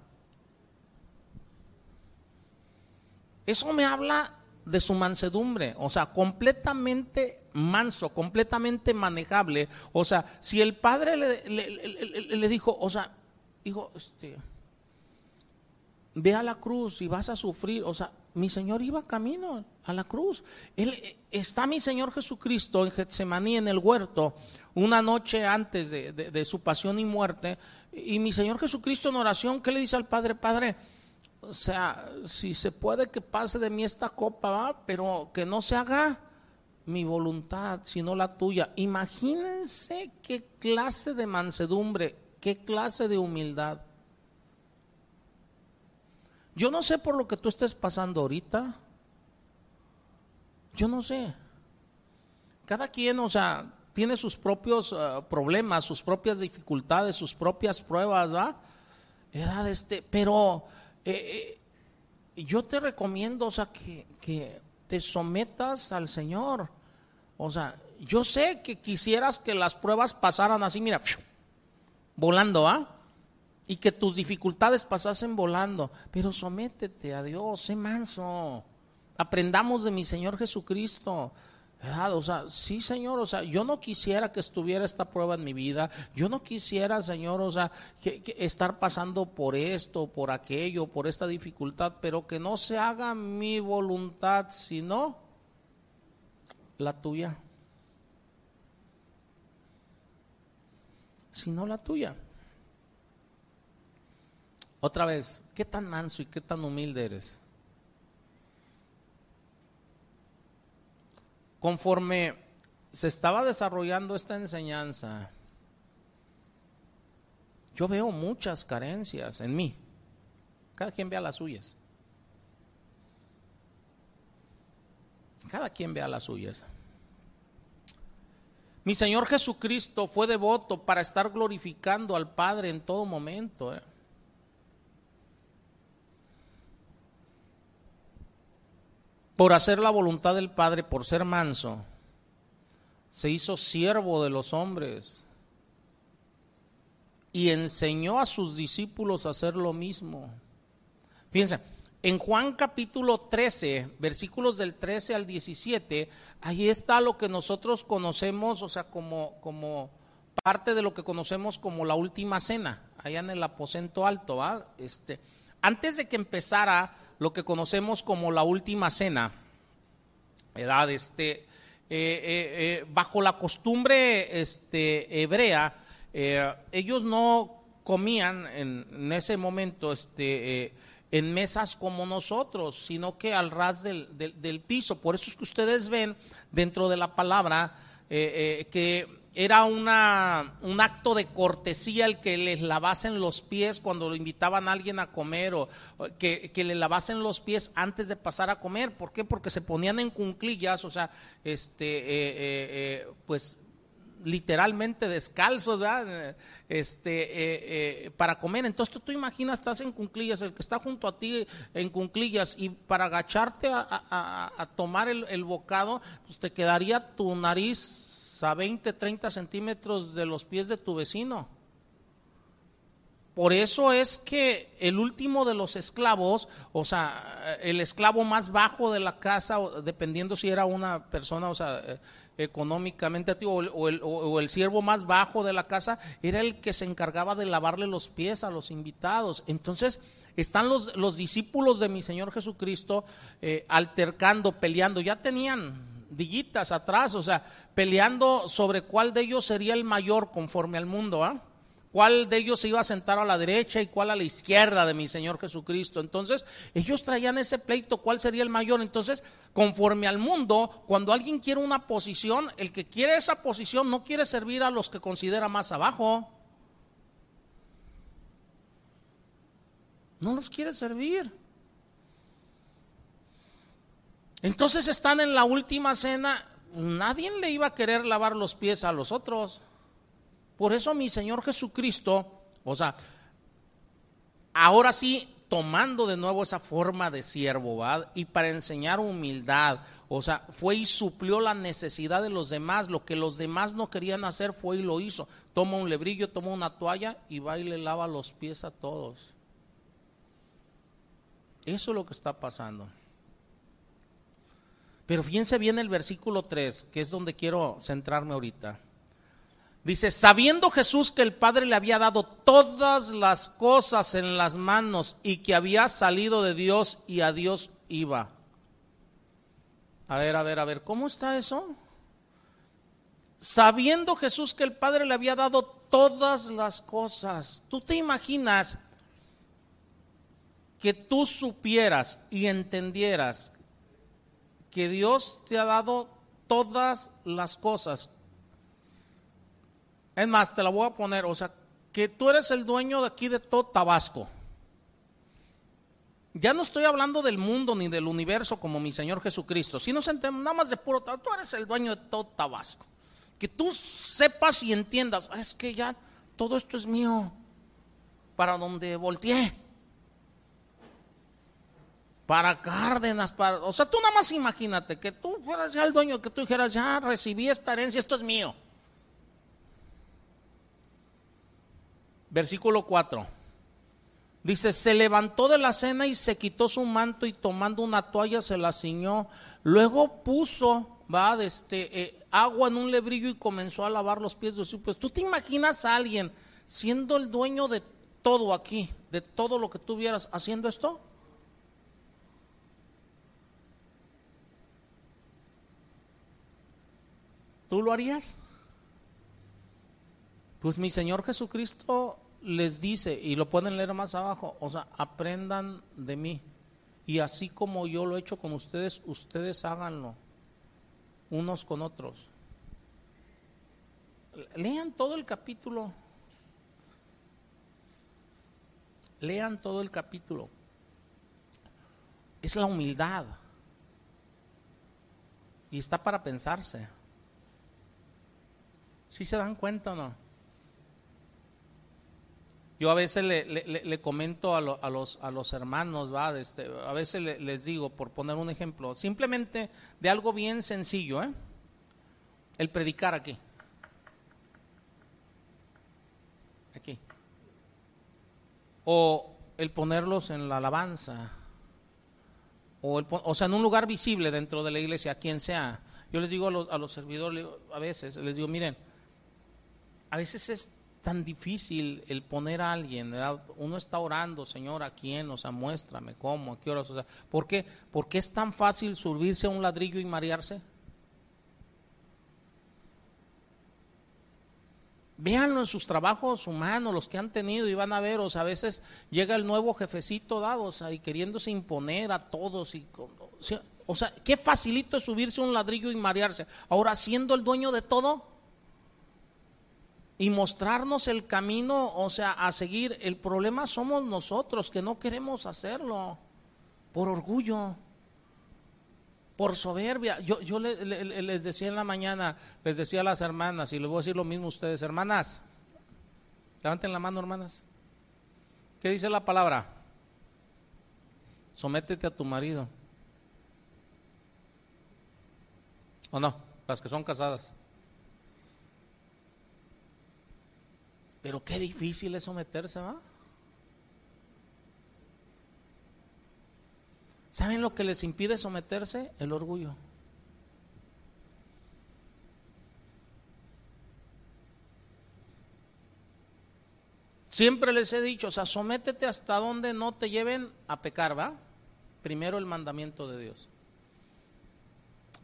Eso me habla de su mansedumbre, o sea, completamente manso, completamente manejable. O sea, si el padre le, dijo, o sea, dijo, este, ve a la cruz y vas a sufrir, o sea, mi Señor iba camino a la cruz. Él, está mi Señor Jesucristo en Getsemaní, en el huerto, una noche antes de su pasión y muerte, y mi Señor Jesucristo en oración, ¿qué le dice al Padre? Padre, o sea, si se puede que pase de mí esta copa, pero que no se haga mi voluntad, sino la tuya. Imagínense qué clase de mansedumbre, qué clase de humildad. Yo no sé por lo que tú estés pasando ahorita. Yo no sé. Cada quien, o sea, tiene sus propios eh, problemas, sus propias dificultades, sus propias pruebas, ¿va? Edad este, pero eh, eh, yo te recomiendo, o sea, que, que te sometas al Señor. O sea, yo sé que quisieras que las pruebas pasaran así, mira, volando, ¿ah? Y que tus dificultades pasasen volando, pero sométete a Dios, sé manso. Aprendamos de mi Señor Jesucristo. O sea, sí, Señor, o sea, yo no quisiera que estuviera esta prueba en mi vida, yo no quisiera, Señor, o sea, que, estar pasando por esto, por aquello, por esta dificultad, pero que no se haga mi voluntad, sino la tuya. Sino la tuya. Otra vez, ¿qué tan manso y qué tan humilde eres? Conforme se estaba desarrollando esta enseñanza, yo veo muchas carencias en mí. Cada quien vea las suyas. Cada quien vea las suyas. Mi Señor Jesucristo fue devoto para estar glorificando al Padre en todo momento. ¿eh? Por hacer la voluntad del Padre, por ser manso, se hizo siervo de los hombres y enseñó a sus discípulos a hacer lo mismo. Fíjense, en Juan capítulo 13, versículos del 13 al 17, ahí está lo que nosotros conocemos, o sea, como, como parte de lo que conocemos como la última cena, allá en el aposento alto. Este, antes de que empezara lo que conocemos como la última cena, edad, este, eh, eh, eh, bajo la costumbre este, hebrea, ellos no comían en, ese momento este, en mesas como nosotros, sino que al ras del, del, piso. Por eso es que ustedes ven dentro de la palabra que era una, un acto de cortesía el que les lavasen los pies cuando invitaban a alguien a comer o que, que, le lavasen los pies antes de pasar a comer. ¿Por qué? Porque se ponían en cunclillas, o sea, este, eh, pues literalmente descalzos, Este, eh, eh, para comer. Entonces tú, tú, imaginas, estás en cunclillas, el que está junto a ti en cunclillas y para agacharte a, tomar el, bocado, pues te quedaría tu nariz a 20, 30 centímetros de los pies de tu vecino. Por eso es que el último de los esclavos, o sea, el esclavo más bajo de la casa, dependiendo si era una persona, o sea, eh, económicamente activo o el, o el, siervo más bajo de la casa era el que se encargaba de lavarle los pies a los invitados. Entonces están los, los discípulos de mi Señor Jesucristo eh, altercando, peleando, ya tenían dillitas atrás, o sea, peleando sobre cuál de ellos sería el mayor conforme al mundo, ¿ah? cuál de ellos se iba a sentar a la derecha y cuál a la izquierda de mi Señor Jesucristo. Entonces, ellos traían ese pleito, cuál sería el mayor. Entonces, conforme al mundo, cuando alguien quiere una posición, el que quiere esa posición no quiere servir a los que considera más abajo. No los quiere servir. Entonces están en la última cena, nadie le iba a querer lavar los pies a los otros. Por eso mi Señor Jesucristo, o sea, ahora sí tomando de nuevo esa forma de siervo. Y para enseñar humildad, o sea, fue y suplió la necesidad de los demás, lo que los demás no querían hacer fue y lo hizo. Toma un lebrillo, toma una toalla y va y le lava los pies a todos. Eso es lo que está pasando. Pero fíjense bien el versículo 3, que es donde quiero centrarme ahorita. Dice, sabiendo Jesús que el Padre le había dado todas las cosas en las manos y que había salido de Dios y a Dios iba. A ver, a ver, a ver, ¿cómo está eso? Sabiendo Jesús que el Padre le había dado todas las cosas. ¿Tú te imaginas que tú supieras y entendieras que Dios te ha dado todas las cosas? Es más, te la voy a poner, o sea, que tú eres el dueño de aquí de todo Tabasco. Ya no estoy hablando del mundo ni del universo como mi Señor Jesucristo. Si no entendemos nada más de puro tú eres el dueño de todo Tabasco. Que tú sepas y entiendas, ah, es que ya todo esto es mío. Para donde volteé. Para Cárdenas, para. O sea, tú nada más imagínate que tú fueras ya el dueño, que tú dijeras, ya recibí esta herencia, esto es mío. Versículo 4. Dice, se levantó de la cena y se quitó su manto y tomando una toalla se la ciñó. Luego puso, va, este, eh, agua en un lebrillo y comenzó a lavar los pies de sus pies. ¿Tú te imaginas a alguien siendo el dueño de todo aquí, de todo lo que tú vieras, haciendo esto? ¿Tú lo harías? Pues mi Señor Jesucristo les dice, y lo pueden leer más abajo, o sea, aprendan de mí. Y así como yo lo he hecho con ustedes, ustedes háganlo unos con otros. Lean todo el capítulo. Lean todo el capítulo. Es la humildad. Y está para pensarse. ¿Sí se dan cuenta o no? Yo a veces le, comento a, los, a los hermanos, ¿va? Este, a veces les digo, por poner un ejemplo, simplemente de algo bien sencillo, ¿eh? El predicar aquí. Aquí. O el ponerlos en la alabanza. O, o sea, en un lugar visible dentro de la iglesia, quien sea. Yo les digo a los, a los servidores, a veces, les digo, miren, a veces es tan difícil el poner a alguien, uno está orando, Señor, ¿a quién? O sea, muéstrame cómo, a qué horas, o sea, ¿por qué? ¿Por qué es tan fácil subirse a un ladrillo y marearse? Véanlo en sus trabajos humanos, los que han tenido y van a ver, o sea, a veces llega el nuevo jefecito dado, o sea, y queriéndose imponer a todos y o sea, qué facilito es subirse a un ladrillo y marearse. Ahora, siendo el dueño de todo, y mostrarnos el camino, o sea, a seguir. El problema somos nosotros que no queremos hacerlo por orgullo, por soberbia. Yo, yo les decía en la mañana, les decía a las hermanas, y les voy a decir lo mismo a ustedes, hermanas, levanten la mano, hermanas. ¿Qué dice la palabra? Sométete a tu marido. ¿O no? Las que son casadas. Pero qué difícil es someterse, ¿va? ¿Saben lo que les impide someterse? El orgullo. Siempre les he dicho, o sea, sométete hasta donde no te lleven a pecar, ¿va? Primero el mandamiento de Dios.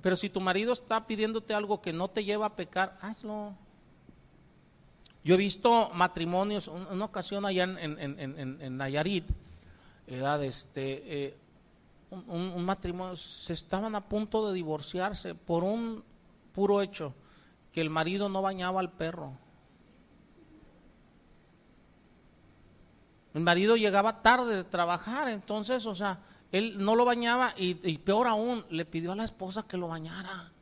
Pero si tu marido está pidiéndote algo que no te lleva a pecar, hazlo. Yo he visto matrimonios, una ocasión allá en, Nayarit, edad, este, eh, un, matrimonio, se estaban a punto de divorciarse por un puro hecho, que el marido no bañaba al perro. El marido llegaba tarde de trabajar, entonces, o sea, él no lo bañaba y peor aún, le pidió a la esposa que lo bañara.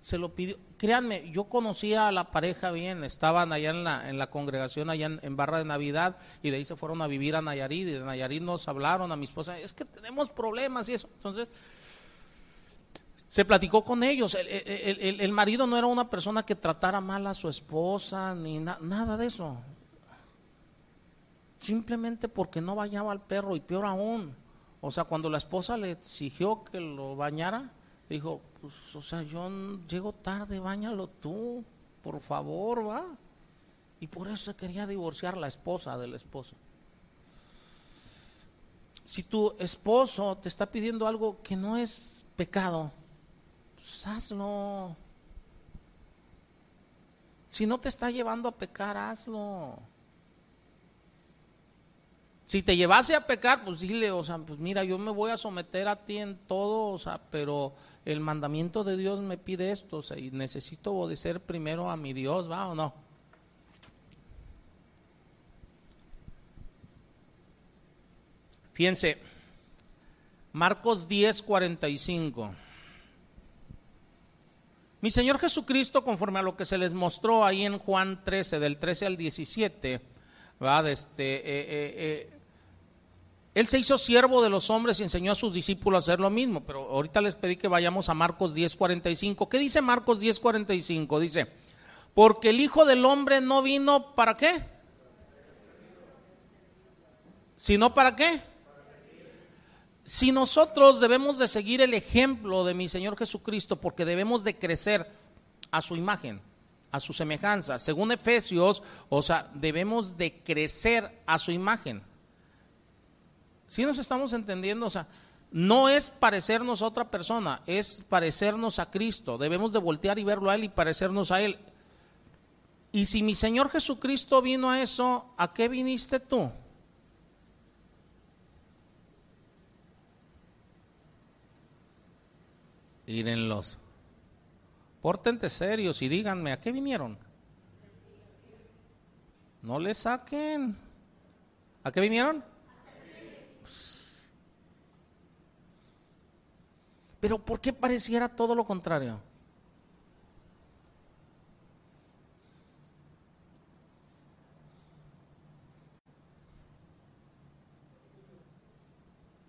Se lo pidió. Créanme, yo conocía a la pareja bien, estaban allá en la, en la congregación, allá en, Barra de Navidad, y de ahí se fueron a vivir a Nayarit, y de Nayarit nos hablaron a mi esposa, es que tenemos problemas y eso. Entonces, se platicó con ellos. El, marido no era una persona que tratara mal a su esposa, ni nada de eso. Simplemente porque no bañaba al perro, y peor aún. O sea, cuando la esposa le exigió que lo bañara, dijo, pues, o sea, yo llego tarde, bañalo tú, por favor, va. Y por eso quería divorciar la esposa del esposo. Si tu esposo te está pidiendo algo que no es pecado, pues hazlo. Si no te está llevando a pecar, hazlo. Si te llevase a pecar, pues dile, o sea, pues mira, yo me voy a someter a ti en todo, o sea, pero el mandamiento de Dios me pide esto, o sea, y necesito obedecer primero a mi Dios, ¿va o no? Fíjense, Marcos 10, 45. Mi Señor Jesucristo, conforme a lo que se les mostró ahí en Juan 13, del 13 al 17, ¿va? Este, eh, eh, eh, él se hizo siervo de los hombres y enseñó a sus discípulos a hacer lo mismo, pero ahorita les pedí que vayamos a Marcos 10:45. ¿Qué dice Marcos 10:45? Dice, porque el Hijo del Hombre no vino para qué? ¿Sino para qué? Si nosotros debemos de seguir el ejemplo de mi Señor Jesucristo, porque debemos de crecer a su imagen, a su semejanza, según Efesios, o sea, debemos de crecer a su imagen. Si nos estamos entendiendo, o sea, no es parecernos a otra persona, es parecernos a Cristo. Debemos de voltear y verlo a Él y parecernos a Él. Y si mi Señor Jesucristo vino a eso, ¿a qué viniste tú? Írenlos. Pórtense serios y díganme, ¿a qué vinieron? No le saquen. ¿A qué vinieron? Pero ¿por qué pareciera todo lo contrario?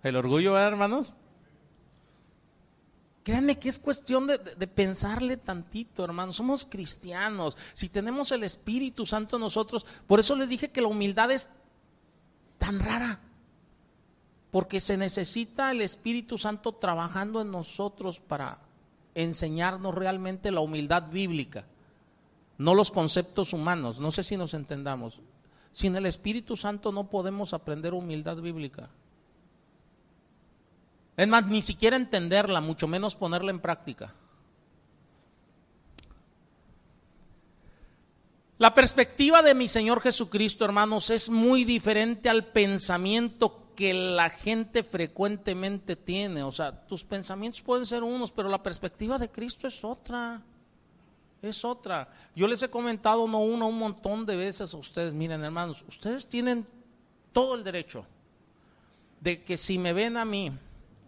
El orgullo, hermanos. Créanme que es cuestión de, pensarle tantito, hermano. Somos cristianos. Si tenemos el Espíritu Santo en nosotros, por eso les dije que la humildad es tan rara. Porque se necesita el Espíritu Santo trabajando en nosotros para enseñarnos realmente la humildad bíblica, no los conceptos humanos. No sé si nos entendamos. Sin el Espíritu Santo no podemos aprender humildad bíblica. Es más, ni siquiera entenderla, mucho menos ponerla en práctica. La perspectiva de mi Señor Jesucristo, hermanos, es muy diferente al pensamiento que la gente frecuentemente tiene. O sea, tus pensamientos pueden ser unos, pero la perspectiva de Cristo es otra. Es otra. Yo les he comentado no uno, un montón de veces a ustedes, miren hermanos, ustedes tienen todo el derecho de que si me ven a mí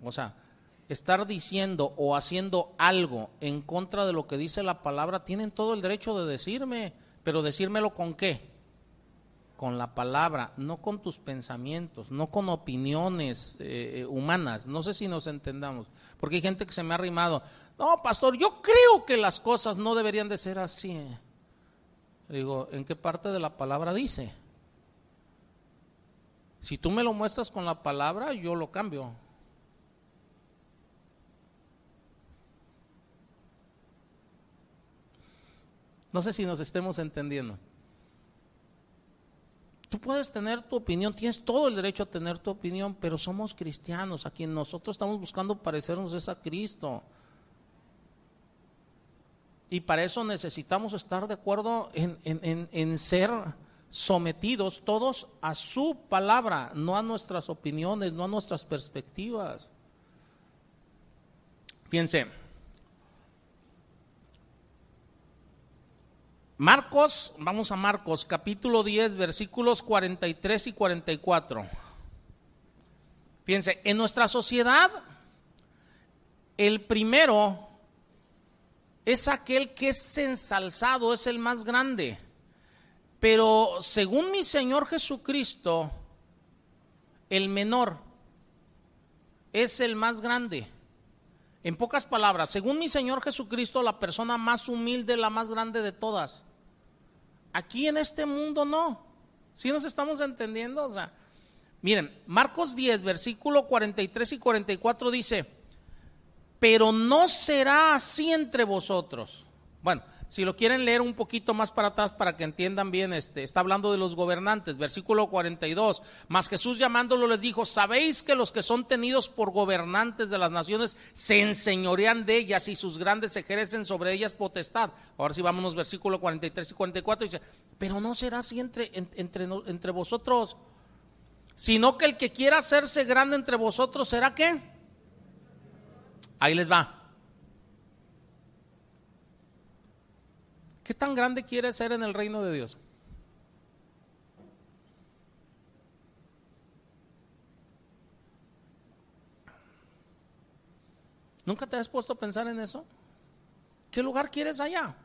o sea, estar diciendo o haciendo algo en contra de lo que dice la palabra, tienen todo el derecho de decirme, pero decírmelo con qué? Con la palabra, no con tus pensamientos, no con opiniones eh, eh, humanas. No sé si nos entendamos, porque hay gente que se me ha arrimado. No, pastor, yo creo que las cosas no deberían de ser así. Digo, ¿en qué parte de la palabra dice? Si tú me lo muestras con la palabra, yo lo cambio. No sé si nos estemos entendiendo. Tú puedes tener tu opinión, tienes todo el derecho a tener tu opinión, pero somos cristianos, a quien nosotros estamos buscando parecernos es a Cristo. Y para eso necesitamos estar de acuerdo en, en ser sometidos todos a su palabra, no a nuestras opiniones, no a nuestras perspectivas. Fíjense, Marcos, vamos a Marcos, capítulo 10, versículos 43 y 44. Fíjense, en nuestra sociedad, el primero es aquel que es ensalzado, es el más grande. Pero según mi Señor Jesucristo, el menor es el más grande. En pocas palabras, según mi Señor Jesucristo, la persona más humilde, la más grande de todas. Aquí en este mundo no. ¿Sí nos estamos entendiendo? O sea, miren, Marcos 10, versículo 43 y 44 dice, pero no será así entre vosotros. Bueno, si lo quieren leer un poquito más para atrás para que entiendan bien, este, está hablando de los gobernantes, versículo 42. Mas Jesús llamándolo les dijo, ¿sabéis que los que son tenidos por gobernantes de las naciones se enseñorean de ellas y sus grandes ejercen sobre ellas potestad? Ahora sí vámonos, versículo 43 y 44, dice, pero no será así entre, entre, entre vosotros, sino que el que quiera hacerse grande entre vosotros será qué? Ahí les va. ¿Qué tan grande quiere ser en el reino de Dios? ¿Nunca te has puesto a pensar en eso? ¿Qué lugar quieres allá?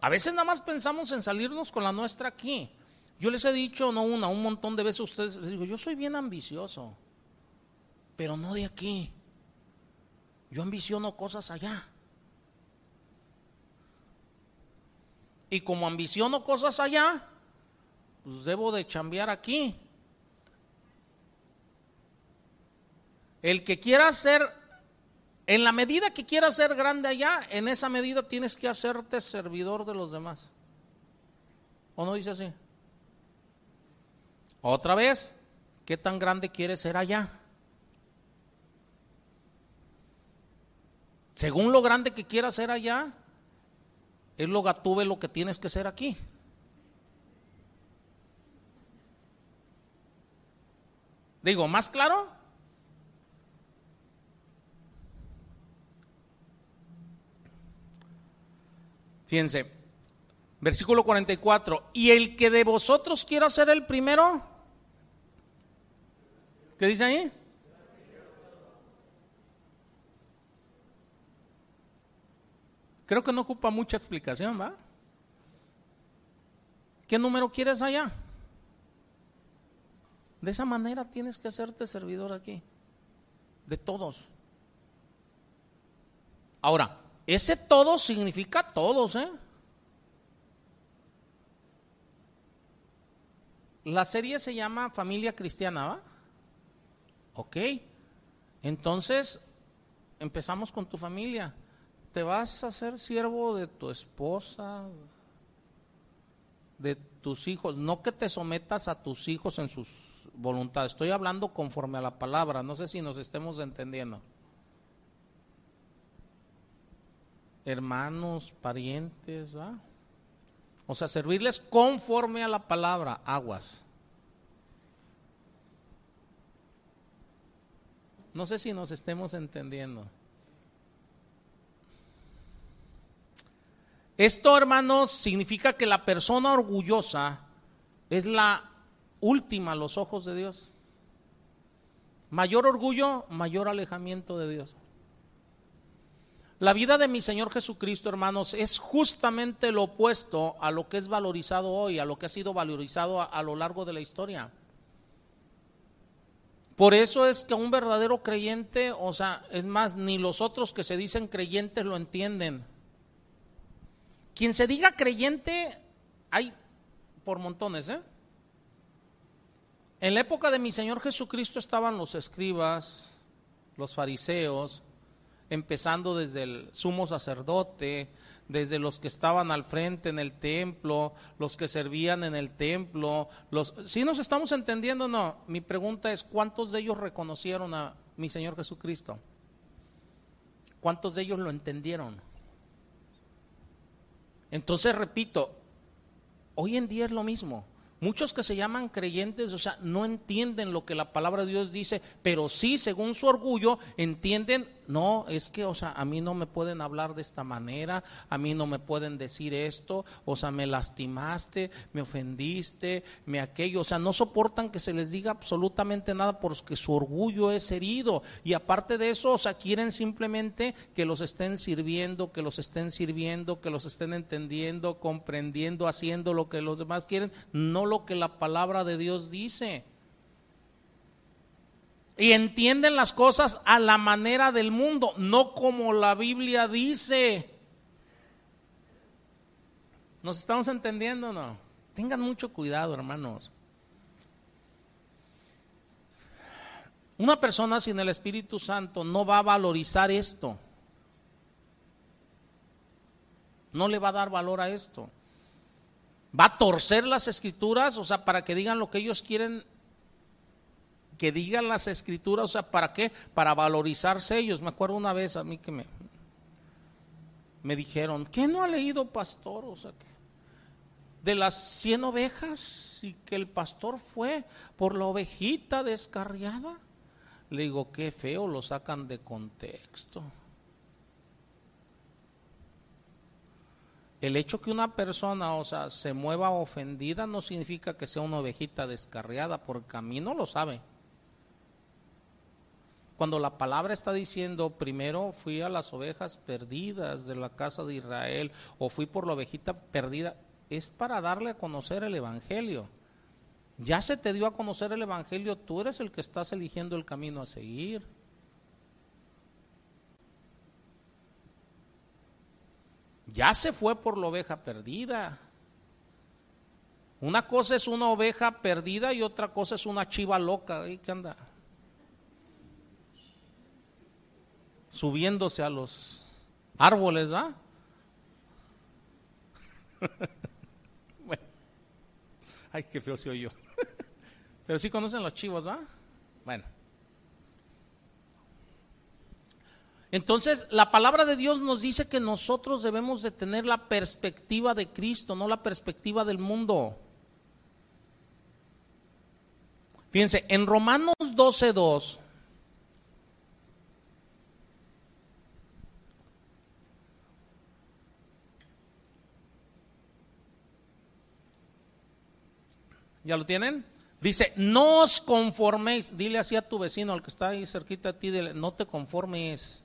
A veces nada más pensamos en salirnos con la nuestra aquí. Yo les he dicho, no una, un montón de veces a ustedes, les digo, yo soy bien ambicioso, pero no de aquí. Yo ambiciono cosas allá. Y como ambiciono cosas allá, pues debo de chambear aquí. El que quiera ser, en la medida que quiera ser grande allá, en esa medida tienes que hacerte servidor de los demás. ¿O no dice así? Otra vez, ¿qué tan grande quieres ser allá? Según lo grande que quieras ser allá, es lo gatube lo que tienes que ser aquí. Digo, ¿más claro? Fíjense, versículo 44, y el que de vosotros quiera ser el primero, ¿qué dice ahí? Creo que no ocupa mucha explicación, ¿va? ¿Qué número quieres allá? De esa manera tienes que hacerte servidor aquí, de todos. Ahora, ese todo significa todos, ¿eh? La serie se llama Familia Cristiana, ¿va? Ok. Entonces, empezamos con tu familia. ¿Te vas a ser siervo de tu esposa, de tus hijos? No que te sometas a tus hijos en sus voluntades. Estoy hablando conforme a la palabra. No sé si nos estemos entendiendo. Hermanos, parientes, ¿va? O sea, servirles conforme a la palabra, aguas. No sé si nos estemos entendiendo. Esto, hermanos, significa que la persona orgullosa es la última a los ojos de Dios. Mayor orgullo, mayor alejamiento de Dios. La vida de mi Señor Jesucristo, hermanos, es justamente lo opuesto a lo que es valorizado hoy, a lo que ha sido valorizado a, lo largo de la historia. Por eso es que un verdadero creyente, o sea, es más, ni los otros que se dicen creyentes lo entienden. Quien se diga creyente, hay por montones, ¿eh? En la época de mi Señor Jesucristo estaban los escribas, los fariseos, empezando desde el sumo sacerdote, desde los que estaban al frente en el templo, los que servían en el templo, los si nos estamos entendiendo no, mi pregunta es ¿cuántos de ellos reconocieron a mi Señor Jesucristo? ¿Cuántos de ellos lo entendieron? Entonces repito, hoy en día es lo mismo. Muchos que se llaman creyentes, o sea, no entienden lo que la palabra de Dios dice, pero sí, según su orgullo, entienden no, es que, o sea, a mí no me pueden hablar de esta manera, a mí no me pueden decir esto, o sea, me lastimaste, me ofendiste, me aquello, o sea, no soportan que se les diga absolutamente nada porque su orgullo es herido. Y aparte de eso, o sea, quieren simplemente que los estén sirviendo, que los estén sirviendo, que los estén entendiendo, comprendiendo, haciendo lo que los demás quieren, no lo que la palabra de Dios dice y entienden las cosas a la manera del mundo, no como la Biblia dice. ¿Nos estamos entendiendo o no? Tengan mucho cuidado, hermanos. Una persona sin el Espíritu Santo no va a valorizar esto. No le va a dar valor a esto. Va a torcer las escrituras, o sea, para que digan lo que ellos quieren que digan las escrituras, o sea, ¿para qué? Para valorizarse ellos. Me acuerdo una vez a mí que me, me dijeron, ¿qué no ha leído pastor? O sea, que de las 100 ovejas y que el pastor fue por la ovejita descarriada. Le digo, qué feo, lo sacan de contexto. El hecho que una persona, o sea, se mueva ofendida no significa que sea una ovejita descarriada, porque a mí no lo sabe. Cuando la palabra está diciendo, primero fui a las ovejas perdidas de la casa de Israel o fui por la ovejita perdida, es para darle a conocer el Evangelio. Ya se te dio a conocer el Evangelio, tú eres el que estás eligiendo el camino a seguir. Ya se fue por la oveja perdida. Una cosa es una oveja perdida y otra cosa es una chiva loca. ¿Qué anda? Subiéndose a los árboles, ¿va? bueno, ay, qué feo se oyó. Pero sí conocen los chivos, ¿va? Bueno. Entonces, la palabra de Dios nos dice que nosotros debemos de tener la perspectiva de Cristo, no la perspectiva del mundo. Fíjense, en Romanos 12.2 ¿Ya lo tienen? Dice, no os conforméis. Dile así a tu vecino, al que está ahí cerquita a ti, no te conformes.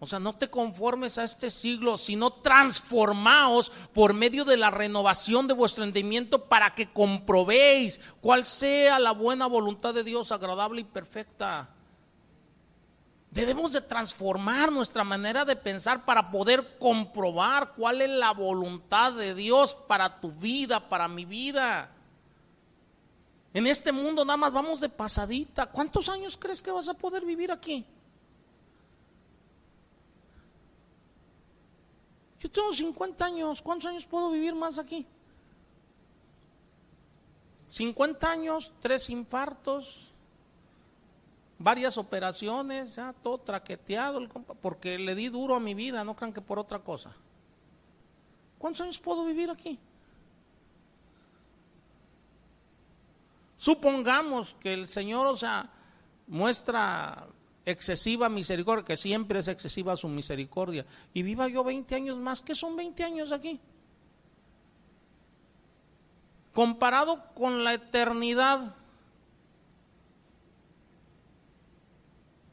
O sea, no te conformes a este siglo, sino transformaos por medio de la renovación de vuestro entendimiento para que comprobéis cuál sea la buena voluntad de Dios, agradable y perfecta. Debemos de transformar nuestra manera de pensar para poder comprobar cuál es la voluntad de Dios para tu vida, para mi vida. En este mundo nada más vamos de pasadita. ¿Cuántos años crees que vas a poder vivir aquí? Yo tengo 50 años. ¿Cuántos años puedo vivir más aquí? 50 años, tres infartos, varias operaciones, ya todo traqueteado, porque le di duro a mi vida, no crean que por otra cosa. ¿Cuántos años puedo vivir aquí? Supongamos que el Señor, o sea, muestra excesiva misericordia, que siempre es excesiva su misericordia, y viva yo 20 años más, ¿qué son 20 años aquí? Comparado con la eternidad.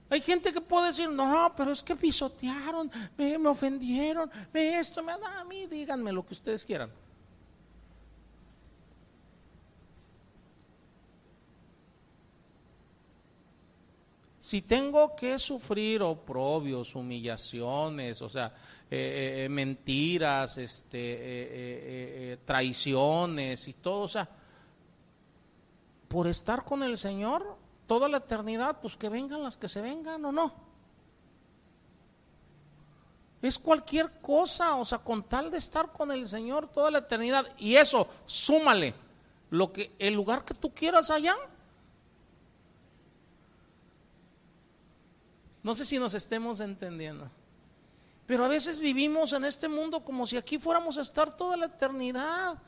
Hay gente que puede decir, no, pero es que pisotearon, me, ofendieron, me esto, me da a mí, díganme lo que ustedes quieran. Si tengo que sufrir oprobios, humillaciones, o sea, eh, eh, mentiras, este, eh, traiciones y todo, o sea, por estar con el Señor toda la eternidad, pues que vengan las que se vengan o no. Es cualquier cosa, o sea, con tal de estar con el Señor toda la eternidad. Y eso, súmale lo que el lugar que tú quieras allá, No sé si nos estemos entendiendo. Pero a veces vivimos en este mundo como si aquí fuéramos a estar toda la eternidad.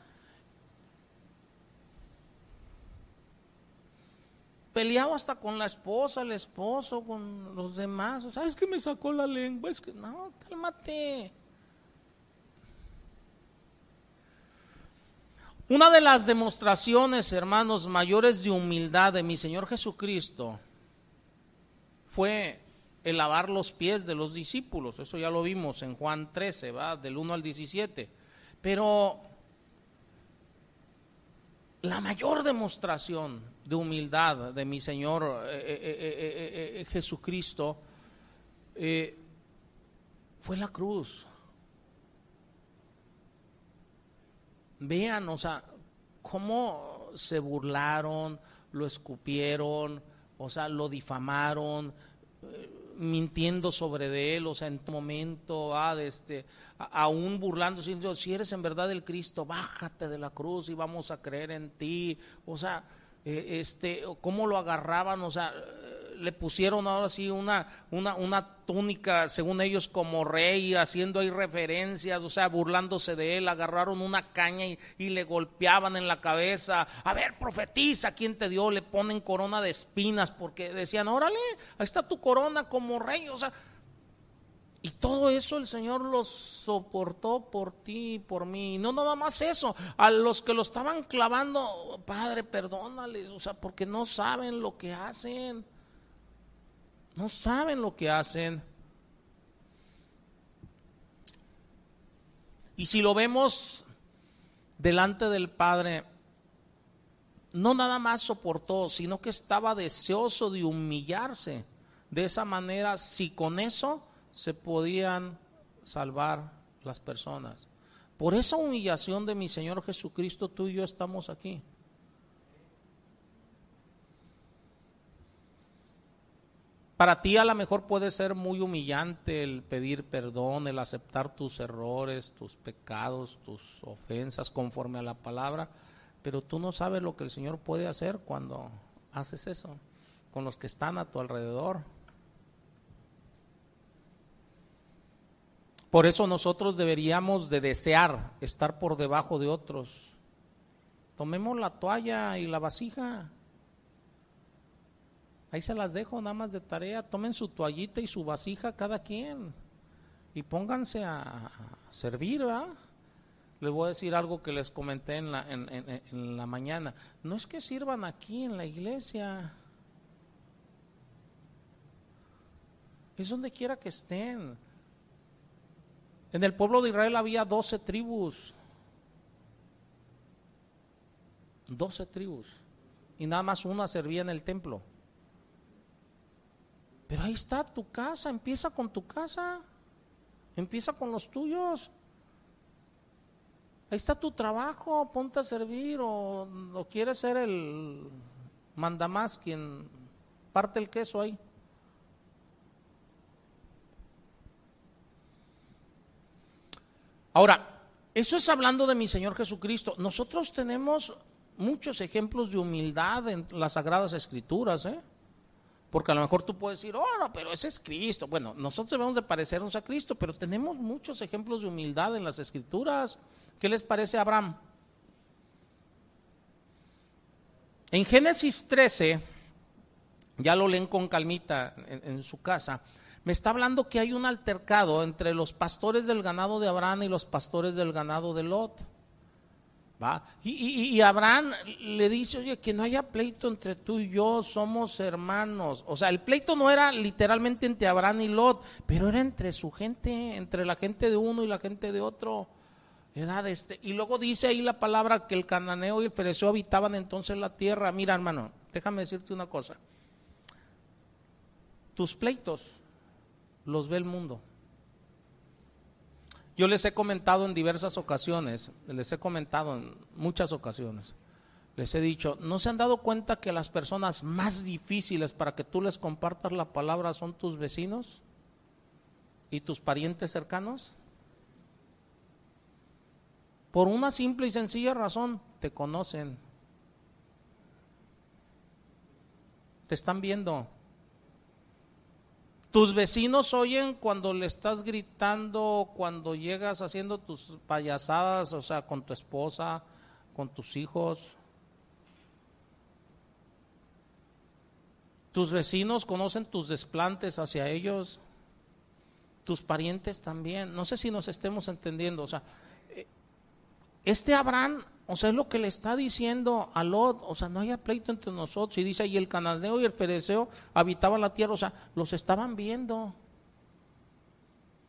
Peleado hasta con la esposa, el esposo, con los demás. O sea, es que me sacó la lengua. Es que no, cálmate. Una de las demostraciones, hermanos, mayores de humildad de mi Señor Jesucristo fue el lavar los pies de los discípulos. Eso ya lo vimos en Juan 13, ¿va? Del 1 al 17. Pero la mayor demostración de humildad de mi Señor eh, eh, eh, Jesucristo fue la cruz. Vean, o sea, cómo se burlaron, lo escupieron, o sea, lo difamaron, mintiendo sobre de él, o sea, en tu momento, ah, este, aún burlándose, si eres en verdad el Cristo, bájate de la cruz y vamos a creer en ti, o sea, eh, este, cómo lo agarraban, o sea, le pusieron ahora sí una, una, una túnica, según ellos, como rey, haciendo ahí referencias, o sea, burlándose de él, agarraron una caña y, y, le golpeaban en la cabeza, a ver, profetiza, ¿quién te dio? Le ponen corona de espinas, porque decían, órale, ahí está tu corona como rey, o sea, y todo eso el Señor lo soportó por ti y por mí. No nada más eso, a los que lo estaban clavando, Padre, perdónales, o sea, porque no saben lo que hacen. No saben lo que hacen. Y si lo vemos delante del Padre, no nada más soportó, sino que estaba deseoso de humillarse. De esa manera, si con eso se podían salvar las personas. Por esa humillación de mi Señor Jesucristo, tú y yo estamos aquí. Para ti a lo mejor puede ser muy humillante el pedir perdón, el aceptar tus errores, tus pecados, tus ofensas conforme a la palabra, pero tú no sabes lo que el Señor puede hacer cuando haces eso con los que están a tu alrededor. Por eso nosotros deberíamos de desear estar por debajo de otros. Tomemos la toalla y la vasija Ahí se las dejo nada más de tarea. Tomen su toallita y su vasija cada quien y pónganse a servir, ¿verdad? Les voy a decir algo que les comenté en la, en, la mañana. No es que sirvan aquí en la iglesia. Es donde quiera que estén. En el pueblo de Israel había doce tribus. Doce tribus. Y nada más una servía en el templo. Pero ahí está tu casa, empieza con tu casa, empieza con los tuyos. Ahí está tu trabajo, ponte a servir o, o quieres ser el mandamás quien parte el queso ahí. Ahora, eso es hablando de mi Señor Jesucristo. Nosotros tenemos muchos ejemplos de humildad en las Sagradas Escrituras, ¿eh? Porque a lo mejor tú puedes decir, oh, pero ese es Cristo. Bueno, nosotros debemos de parecernos a Cristo, pero tenemos muchos ejemplos de humildad en las Escrituras. ¿Qué les parece a Abraham? En Génesis 13, ya lo leen con calmita en, su casa, me está hablando que hay un altercado entre los pastores del ganado de Abraham y los pastores del ganado de Lot. ¿Va? Y, Abraham le dice, oye, que no haya pleito entre tú y yo, somos hermanos. O sea, el pleito no era literalmente entre Abraham y Lot, pero era entre su gente, entre la gente de uno y la gente de otro. Este, y luego dice ahí la palabra que el cananeo y el fereceo habitaban entonces la tierra. Mira, hermano, déjame decirte una cosa. Tus pleitos los ve el mundo. Yo les he comentado en diversas ocasiones, les he comentado en muchas ocasiones, les he dicho, ¿no se han dado cuenta que las personas más difíciles para que tú les compartas la palabra son tus vecinos y tus parientes cercanos? Por una simple y sencilla razón, te conocen. Te están viendo. Tus vecinos oyen cuando le estás gritando, cuando llegas haciendo tus payasadas, o sea, con tu esposa, con tus hijos. Tus vecinos conocen tus desplantes hacia ellos. Tus parientes también. No sé si nos estemos entendiendo. O sea, eh, este Abraham o sea, es lo que le está diciendo a Lot, o sea, no haya pleito entre nosotros. Y dice, y el cananeo y el fereceo habitaban la tierra, o sea, los estaban viendo.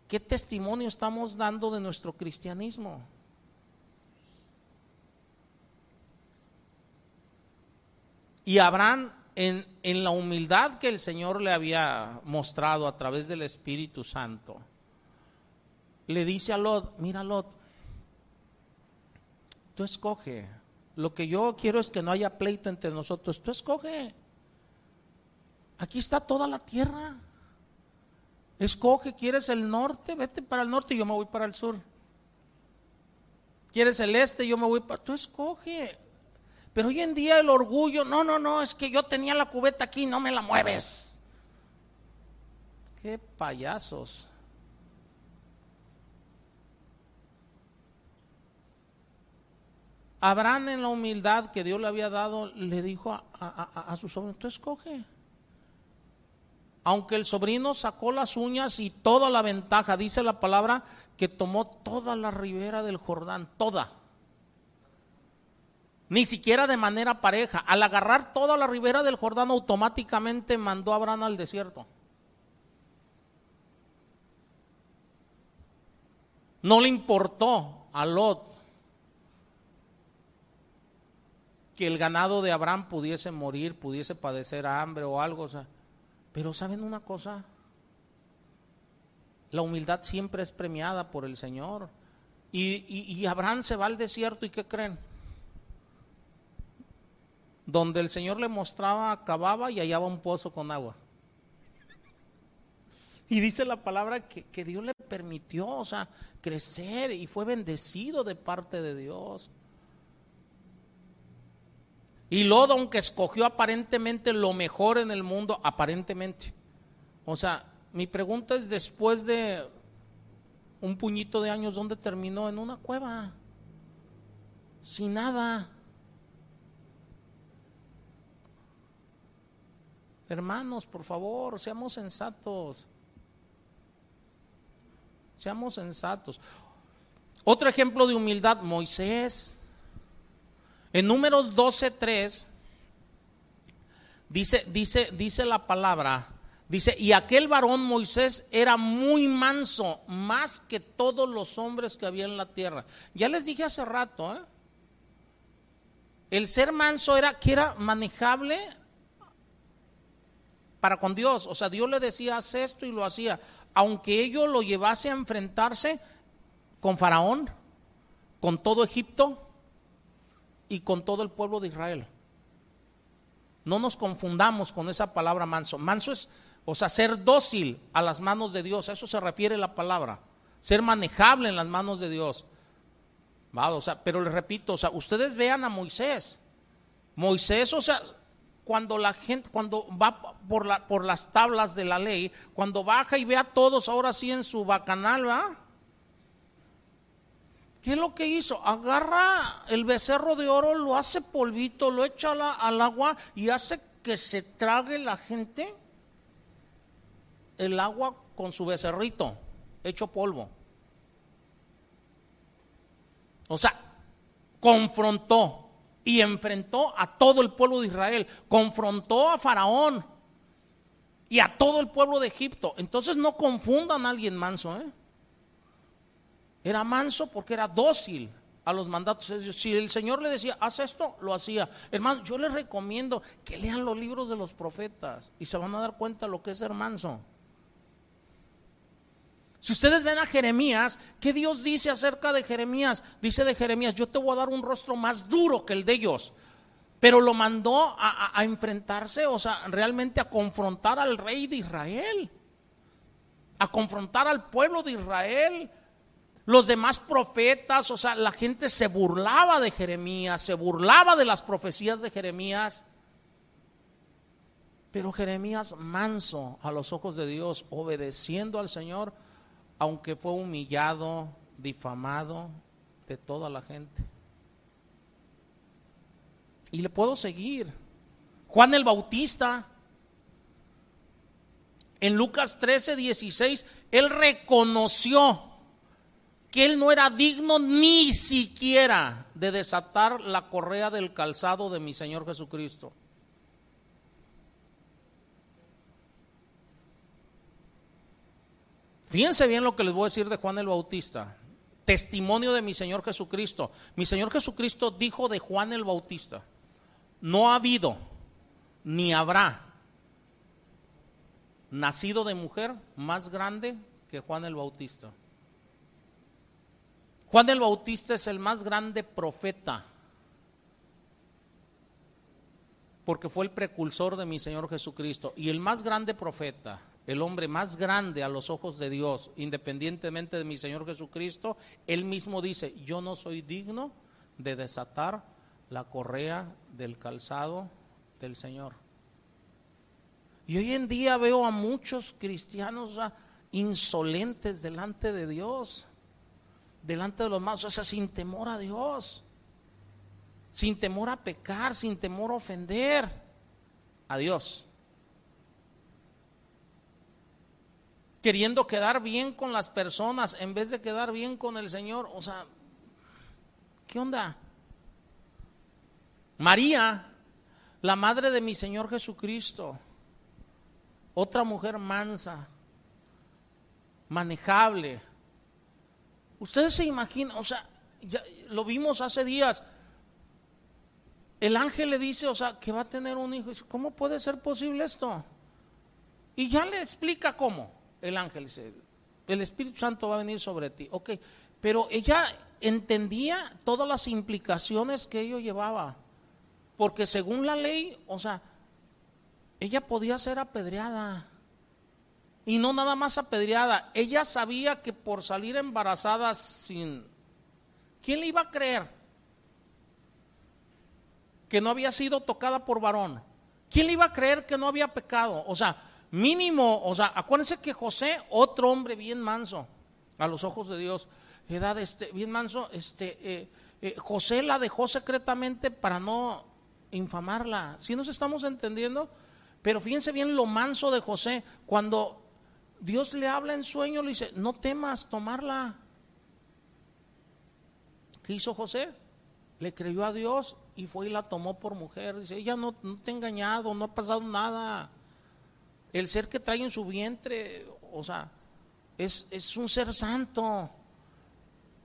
¿Qué testimonio estamos dando de nuestro cristianismo? Y Abraham, en, en la humildad que el Señor le había mostrado a través del Espíritu Santo, le dice a Lot, mira Lot, Tú escoge. Lo que yo quiero es que no haya pleito entre nosotros. Tú escoge. Aquí está toda la tierra. Escoge, ¿quieres el norte? Vete para el norte y yo me voy para el sur. ¿Quieres el este? Yo me voy para... Tú escoge. Pero hoy en día el orgullo, no, no, no, es que yo tenía la cubeta aquí, no me la mueves. Qué payasos. Abraham en la humildad que Dios le había dado, le dijo a, su sobrino, tú escoge. Aunque el sobrino sacó las uñas y toda la ventaja, dice la palabra, que tomó toda la ribera del Jordán, toda. Ni siquiera de manera pareja. Al agarrar toda la ribera del Jordán, automáticamente mandó a Abraham al desierto. No le importó a Lot que el ganado de Abraham pudiese morir, pudiese padecer hambre o algo. pero ¿saben una cosa? La humildad siempre es premiada por el Señor. Y, y, Abraham se va al desierto y ¿qué creen? Donde el Señor le mostraba, cavaba y hallaba un pozo con agua. Y dice la palabra que, que Dios le permitió, crecer y fue bendecido de parte de Dios. Y Lot, aunque escogió aparentemente lo mejor en el mundo, aparentemente. O sea, mi pregunta es, después de un puñito de años, ¿dónde terminó? En una cueva. Sin nada. Hermanos, por favor, seamos sensatos. Seamos sensatos. Otro ejemplo de humildad, Moisés. En números 12.3 dice, dice, dice la palabra Dice, y aquel varón Moisés era muy manso, más que todos los hombres que había en la tierra. Ya les dije hace rato, ¿eh? el ser manso era que era manejable para con Dios. O sea, Dios le decía, haz esto y lo hacía. Aunque ello lo llevase a enfrentarse con Faraón, con todo Egipto y con todo el pueblo de Israel. No nos confundamos con esa palabra manso. Manso es o sea, ser dócil a las manos de Dios, a eso se refiere la palabra. Ser manejable en las manos de Dios. Sea, pero les repito, o sea, ustedes vean a Moisés. Moisés, o sea, cuando la gente, cuando va por, la, por las tablas de la ley, cuando baja y ve a todos ahora sí en su bacanal, ¿va? ¿Qué es lo que hizo? Agarra el becerro de oro, lo hace polvito, lo echa al agua y hace que se trague la gente el agua con su becerrito hecho polvo. O sea, confrontó y enfrentó a todo el pueblo de Israel, confrontó a Faraón y a todo el pueblo de Egipto. Entonces no confundan a alguien manso. ¿eh? Era manso porque era dócil a los mandatos. Si el Señor le decía, haz esto, lo hacía. Hermano, yo les recomiendo que lean los libros de los profetas y se van a dar cuenta lo que es ser manso. Si ustedes ven a Jeremías, ¿qué Dios dice acerca de Jeremías? Dice de Jeremías, yo te voy a dar un rostro más duro que el de ellos. Pero lo mandó a, enfrentarse, o sea, realmente a confrontar al rey de Israel, a confrontar al pueblo de Israel. Los demás profetas, o sea, la gente se burlaba de Jeremías, se burlaba de las profecías de Jeremías. Pero Jeremías manso a los ojos de Dios, obedeciendo al Señor, aunque fue humillado, difamado de toda la gente. Y le puedo seguir. Juan el Bautista, en Lucas 13, 16, él reconoció que él no era digno ni siquiera de desatar la correa del calzado de mi Señor Jesucristo. Fíjense bien lo que les voy a decir de Juan el Bautista. Testimonio de mi Señor Jesucristo. Mi Señor Jesucristo dijo de Juan el Bautista, no ha habido ni habrá nacido de mujer más grande que Juan el Bautista. Juan el Bautista es el más grande profeta porque fue el precursor de mi Señor Jesucristo y el más grande profeta el hombre más grande a los ojos de Dios, independientemente de mi Señor Jesucristo, él mismo dice, yo no soy digno de desatar la correa del calzado del Señor. Y hoy en día veo a muchos cristianos insolentes delante de Dios, delante de los más, o sea, sin temor a Dios, sin temor a pecar, sin temor a ofender a Dios. queriendo quedar bien con las personas en vez de quedar bien con el Señor. O sea, ¿qué onda? María, la madre de mi Señor Jesucristo, otra mujer mansa, manejable. Ustedes se imaginan, o sea, ya lo vimos hace días. El ángel le dice, o sea, que va a tener un hijo. ¿Cómo puede ser posible esto? Y ya le explica cómo el ángel dice, el Espíritu Santo va a venir sobre ti. Ok, pero ella entendía todas las implicaciones que ello llevaba, porque según la ley, o sea, ella podía ser apedreada. Y no nada más apedreada, ella sabía que por salir embarazada sin... ¿Quién le iba a creer? Que no había sido tocada por varón. ¿Quién le iba a creer que no había pecado? O sea, mínimo, o sea, acuérdense que José, otro hombre bien manso, a los ojos de Dios, edad este, bien manso, este, eh, eh, José la dejó secretamente para no infamarla. ¿Sí nos estamos entendiendo? Pero fíjense bien lo manso de José, cuando Dios le habla en sueño, le dice, no temas tomarla. ¿Qué hizo José? Le creyó a Dios y fue y la tomó por mujer. Dice, ella no, no te ha engañado, no ha pasado nada. El ser que trae en su vientre, o sea, es, es un ser santo.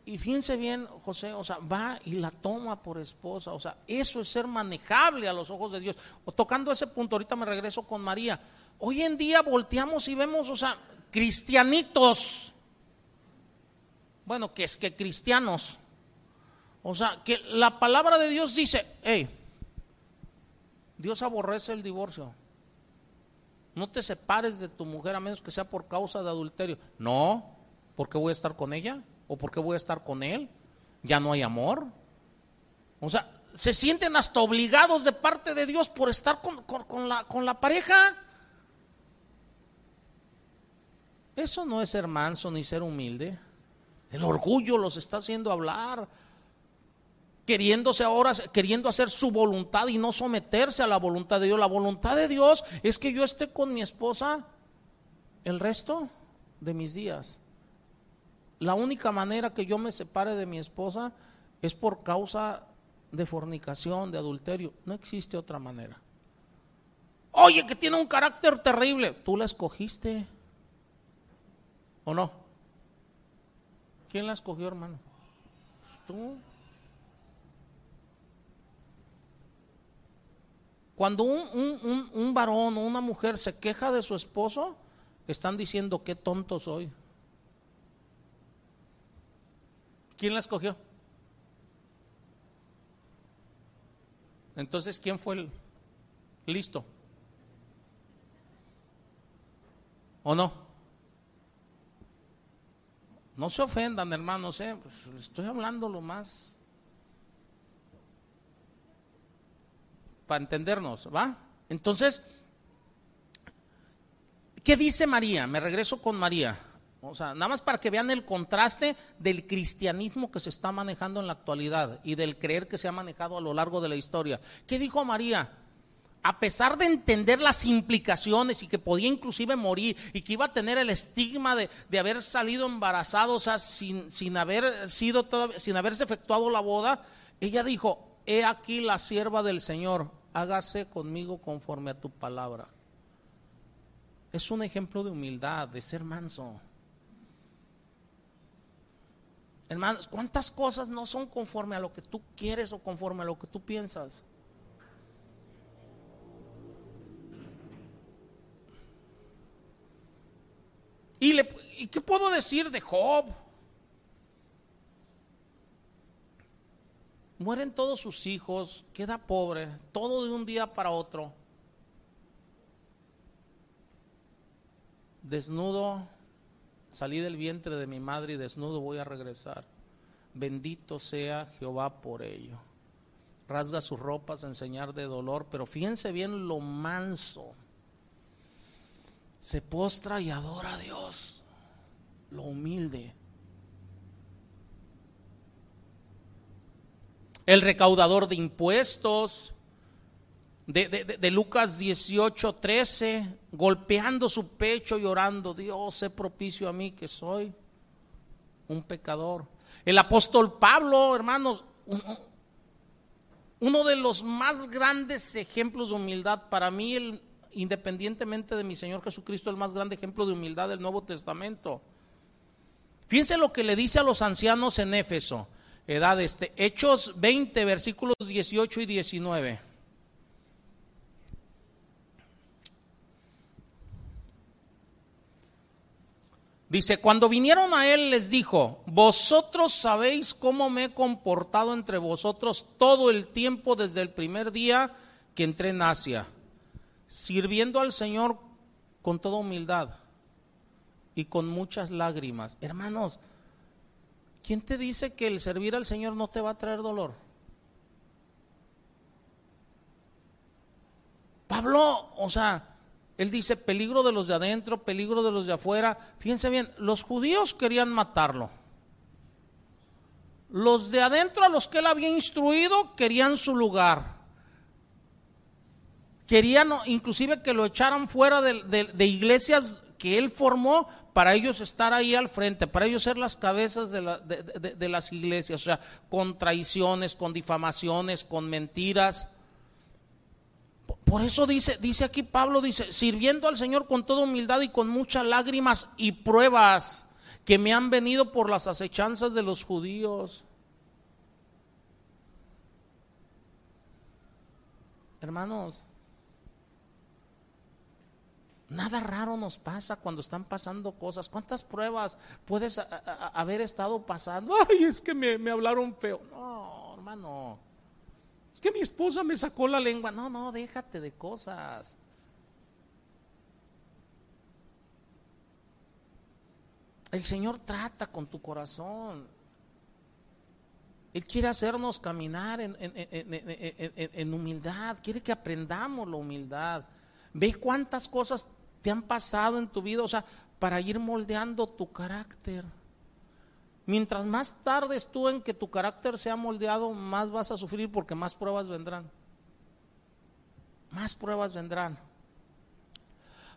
Y fíjense bien, José, o sea, va y la toma por esposa. O sea, eso es ser manejable a los ojos de Dios. O tocando ese punto, ahorita me regreso con María. Hoy en día volteamos y vemos, o sea, cristianitos. Bueno, que es que cristianos. O sea, que la palabra de Dios dice, hey, Dios aborrece el divorcio. No te separes de tu mujer a menos que sea por causa de adulterio. No, porque voy a estar con ella o porque voy a estar con él. Ya no hay amor. O sea, se sienten hasta obligados de parte de Dios por estar con, con la pareja. Eso no es ser manso ni ser humilde. El orgullo los está haciendo hablar queriéndose ahora, queriendo hacer su voluntad y no someterse a la voluntad de Dios. La voluntad de Dios es que yo esté con mi esposa el resto de mis días. La única manera que yo me separe de mi esposa es por causa de fornicación, de adulterio. No existe otra manera. Oye, que tiene un carácter terrible. Tú la escogiste. ¿O no? ¿Quién la escogió, hermano? Tú. Cuando un, varón o una mujer se queja de su esposo, están diciendo qué tonto soy. ¿Quién la escogió? Entonces, ¿quién fue el listo? ¿O no? No se ofendan, hermanos, ¿eh? Pues, estoy hablando lo más para entendernos, ¿va? Entonces, ¿qué dice María? Me regreso con María. O sea, nada más para que vean el contraste del cristianismo que se está manejando en la actualidad y del creer que se ha manejado a lo largo de la historia. ¿Qué dijo María? A pesar de entender las implicaciones y que podía inclusive morir y que iba a tener el estigma de, haber salido embarazado, o sea, sin, sin haber sido sin haberse efectuado la boda, ella dijo, he aquí la sierva del Señor, hágase conmigo conforme a tu palabra. Es un ejemplo de humildad, de ser manso. Hermanos, ¿cuántas cosas no son conforme a lo que tú quieres o conforme a lo que tú piensas? ¿Y, ¿Y qué puedo decir de Job? Mueren todos sus hijos, queda pobre, todo de un día para otro. Desnudo, salí del vientre de mi madre y desnudo voy a regresar. Bendito sea Jehová por ello. Rasga sus ropas en señal de dolor, pero fíjense bien lo manso. Se postra y adora a Dios, lo humilde. el recaudador de impuestos, de, Lucas 18, 13, golpeando su pecho y orando, Dios, sé propicio a mí que soy un pecador. El apóstol Pablo, hermanos, uno de los más grandes ejemplos de humildad, para mí, el, independientemente de mi Señor Jesucristo, el más grande ejemplo de humildad del Nuevo Testamento. Fíjense lo que le dice a los ancianos en Éfeso edad. Este, Hechos 20, versículos 18 y 19. Dice, cuando vinieron a él les dijo, vosotros sabéis cómo me he comportado entre vosotros todo el tiempo desde el primer día que entré en Asia, sirviendo al Señor con toda humildad y con muchas lágrimas. Hermanos, ¿Quién te dice que el servir al Señor no te va a traer dolor? Pablo, o sea, él dice peligro de los de adentro, peligro de los de afuera. Fíjense bien, los judíos querían matarlo. Los de adentro a los que él había instruido querían su lugar. Querían inclusive que lo echaran fuera de, iglesias que él formó para ellos estar ahí al frente, para ellos ser las cabezas de, de, las iglesias, o sea, con traiciones, con difamaciones, con mentiras. Por eso dice, dice aquí Pablo, dice, sirviendo al Señor con toda humildad y con muchas lágrimas y pruebas que me han venido por las acechanzas de los judíos. Hermanos, nada raro nos pasa cuando están pasando cosas. ¿Cuántas pruebas puedes haber estado pasando? Ay, es que me, hablaron feo. No, hermano. Es que mi esposa me sacó la lengua. No, no, déjate de cosas. El Señor trata con tu corazón. Él quiere hacernos caminar en, humildad. Quiere que aprendamos la humildad. Ve cuántas cosas te han pasado en tu vida, o sea, para ir moldeando tu carácter. Mientras más tardes tú en que tu carácter sea moldeado, más vas a sufrir porque más pruebas vendrán. Más pruebas vendrán.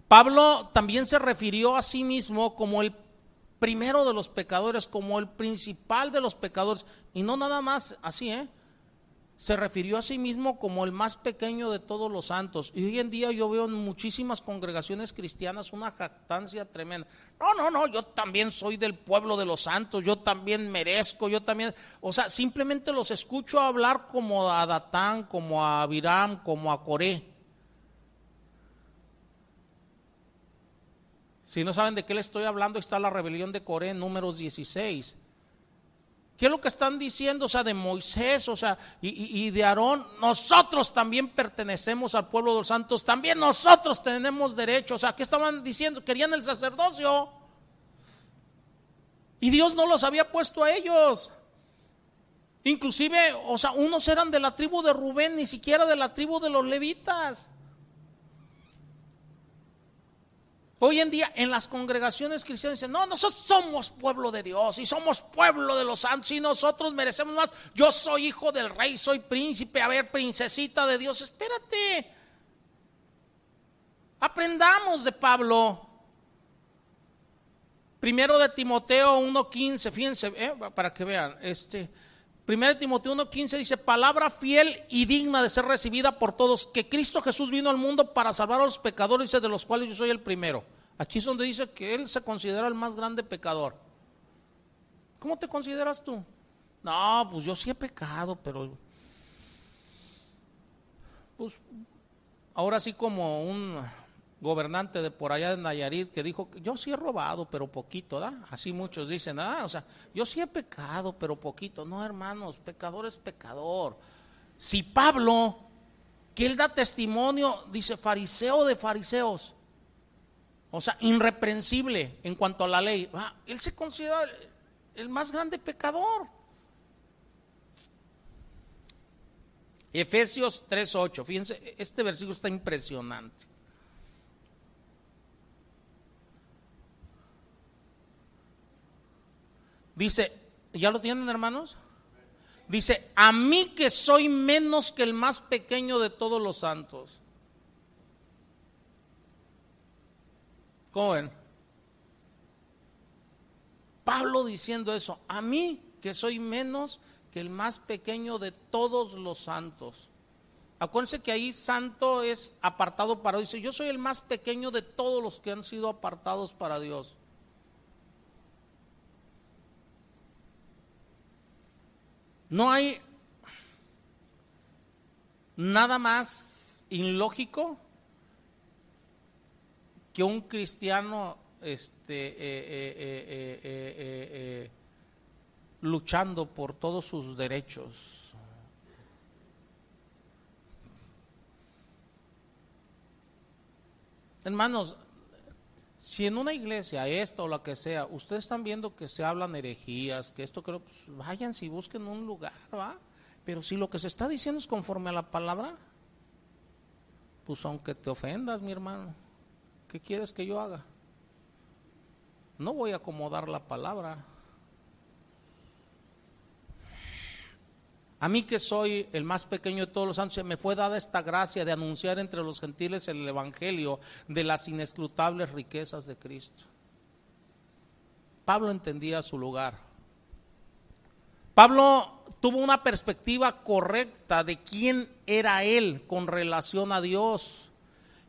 Pablo también se refirió a sí mismo como el primero de los pecadores, como el principal de los pecadores. Y no nada más así, ¿eh? Se refirió a sí mismo como el más pequeño de todos los santos. Y hoy en día yo veo en muchísimas congregaciones cristianas una jactancia tremenda. No, no, no, yo también soy del pueblo de los santos, yo también merezco, yo también... O sea, simplemente los escucho hablar como a Datán, como a Abiram, como a Coré. Si no saben de qué le estoy hablando, está la rebelión de Coré números 16 ¿Qué es lo que están diciendo? O sea, de Moisés, o sea, y, de Aarón, nosotros también pertenecemos al pueblo de los santos, también nosotros tenemos derecho. O sea, ¿qué estaban diciendo? Querían el sacerdocio. Y Dios no los había puesto a ellos. Inclusive, o sea, unos eran de la tribu de Rubén, ni siquiera de la tribu de los levitas. Hoy en día en las congregaciones cristianas dicen, no, nosotros somos pueblo de Dios y somos pueblo de los santos y nosotros merecemos más. Yo soy hijo del rey, soy príncipe, a ver, princesita de Dios, espérate. Aprendamos de Pablo. Primero de Timoteo 1.15, fíjense, eh, para que vean, este, primero de Timoteo 1.15 dice, palabra fiel y digna de ser recibida por todos, que Cristo Jesús vino al mundo para salvar a los pecadores, de los cuales yo soy el primero. Aquí es donde dice que Él se considera el más grande pecador. ¿Cómo te consideras tú? No, pues yo sí he pecado, pero... Pues ahora sí como un gobernante de por allá de Nayarit que dijo, yo sí he robado, pero poquito, ¿da? Así muchos dicen, ah, o sea, yo sí he pecado, pero poquito. No, hermanos, pecador es pecador. Si Pablo, que él da testimonio, dice fariseo de fariseos, o sea, irreprensible en cuanto a la ley, él se considera el más grande pecador. Efesios 3.8, fíjense, este versículo está impresionante. Dice, ¿ya lo tienen hermanos? Dice, a mí que soy menos que el más pequeño de todos los santos. ¿Cómo ven? Pablo diciendo eso, a mí que soy menos que el más pequeño de todos los santos. Acuérdense que ahí santo es apartado para Dios. Yo soy el más pequeño de todos los que han sido apartados para Dios. No hay nada más ilógico que un cristiano este, eh, eh, eh, luchando por todos sus derechos. Hermanos, si en una iglesia, esto o lo que sea, ustedes están viendo que se hablan herejías, que esto creo, pues vayan si busquen un lugar, ¿va? Pero si lo que se está diciendo es conforme a la palabra, pues aunque te ofendas, mi hermano, ¿qué quieres que yo haga? No voy a acomodar la palabra. A mí que soy el más pequeño de todos los santos, me fue dada esta gracia de anunciar entre los gentiles el Evangelio de las inescrutables riquezas de Cristo. Pablo entendía su lugar. Pablo tuvo una perspectiva correcta de quién era él con relación a Dios.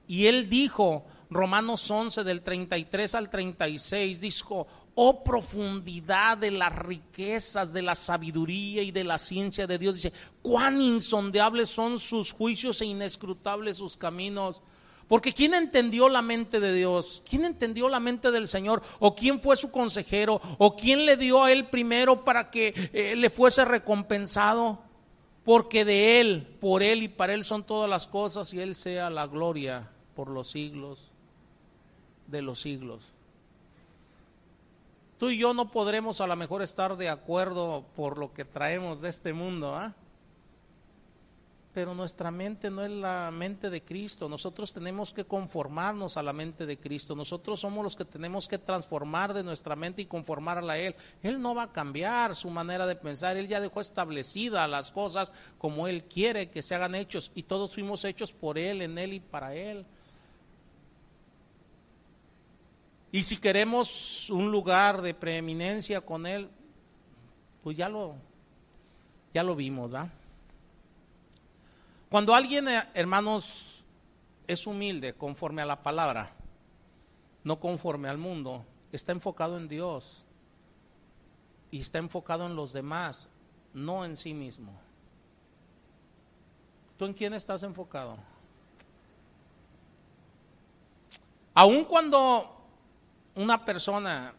Y él dijo, Romanos 11 del 33 al 36, dijo, oh profundidad de las riquezas, de la sabiduría y de la ciencia de Dios. Dice, cuán insondeables son sus juicios e inescrutables sus caminos. Porque ¿quién entendió la mente de Dios? ¿Quién entendió la mente del Señor? ¿O quién fue su consejero? ¿O quién le dio a él primero para que eh, le fuese recompensado? Porque de él, por él y para él son todas las cosas y él sea la gloria por los siglos de los siglos. Tú y yo no podremos a lo mejor estar de acuerdo por lo que traemos de este mundo, ¿ah? pero nuestra mente no es la mente de Cristo. Nosotros tenemos que conformarnos a la mente de Cristo. Nosotros somos los que tenemos que transformar de nuestra mente y conformarla a Él. Él no va a cambiar su manera de pensar. Él ya dejó establecidas las cosas como Él quiere que se hagan hechos y todos fuimos hechos por Él, en Él y para Él. Y si queremos un lugar de preeminencia con Él, pues ya lo, ya lo vimos, ¿verdad? Cuando alguien, eh, hermanos, es humilde conforme a la palabra, no conforme al mundo, está enfocado en Dios y está enfocado en los demás, no en sí mismo. ¿Tú en quién estás enfocado? Aun cuando una persona,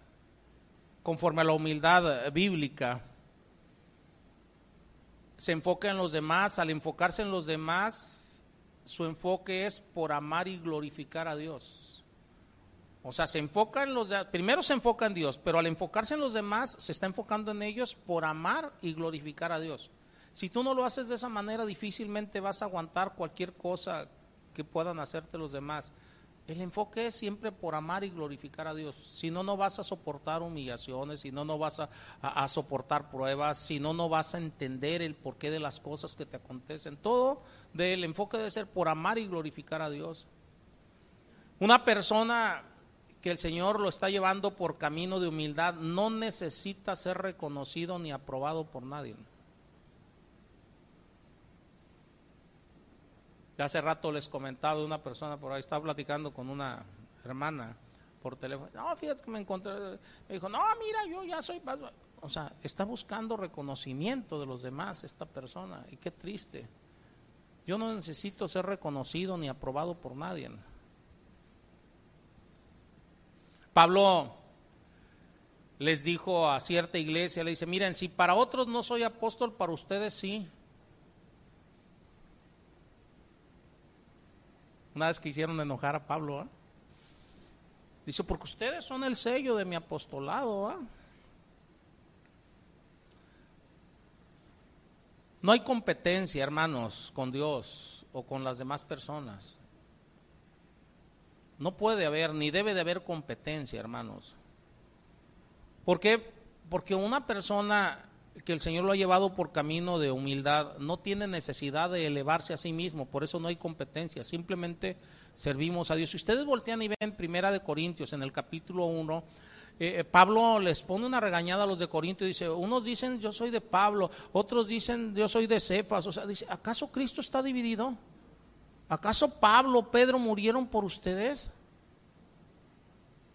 conforme a la humildad bíblica, se enfoca en los demás, al enfocarse en los demás, su enfoque es por amar y glorificar a Dios. O sea, se enfoca en los primero se enfoca en Dios, pero al enfocarse en los demás se está enfocando en ellos por amar y glorificar a Dios. Si tú no lo haces de esa manera, difícilmente vas a aguantar cualquier cosa que puedan hacerte los demás. El enfoque es siempre por amar y glorificar a Dios. Si no, no vas a soportar humillaciones, si no, no vas a, soportar pruebas, si no, no vas a entender el porqué de las cosas que te acontecen. Todo del enfoque debe ser por amar y glorificar a Dios. Una persona que el Señor lo está llevando por camino de humildad no necesita ser reconocido ni aprobado por nadie. Hace rato les comentaba una persona por ahí, estaba platicando con una hermana por teléfono. No, fíjate que me encontré. Me dijo, no, mira, yo ya soy. O sea, está buscando reconocimiento de los demás esta persona. Y qué triste. Yo no necesito ser reconocido ni aprobado por nadie. Pablo les dijo a cierta iglesia, le dice, miren, si para otros no soy apóstol, para ustedes sí. Una vez que hicieron enojar a Pablo, dice, porque ustedes son el sello de mi apostolado. No hay competencia, hermanos, con Dios o con las demás personas. No puede haber, ni debe de haber competencia, hermanos. ¿Por qué? Porque una persona que el Señor lo ha llevado por camino de humildad, no tiene necesidad de elevarse a sí mismo, por eso no hay competencia, simplemente servimos a Dios. Si ustedes voltean y ven Primera de Corintios en el capítulo 1, eh, eh, Pablo les pone una regañada a los de Corintios y dice, unos dicen yo soy de Pablo, otros dicen yo soy de Cefas, o sea, dice, ¿acaso Cristo está dividido? ¿Acaso Pablo, Pedro murieron por ustedes?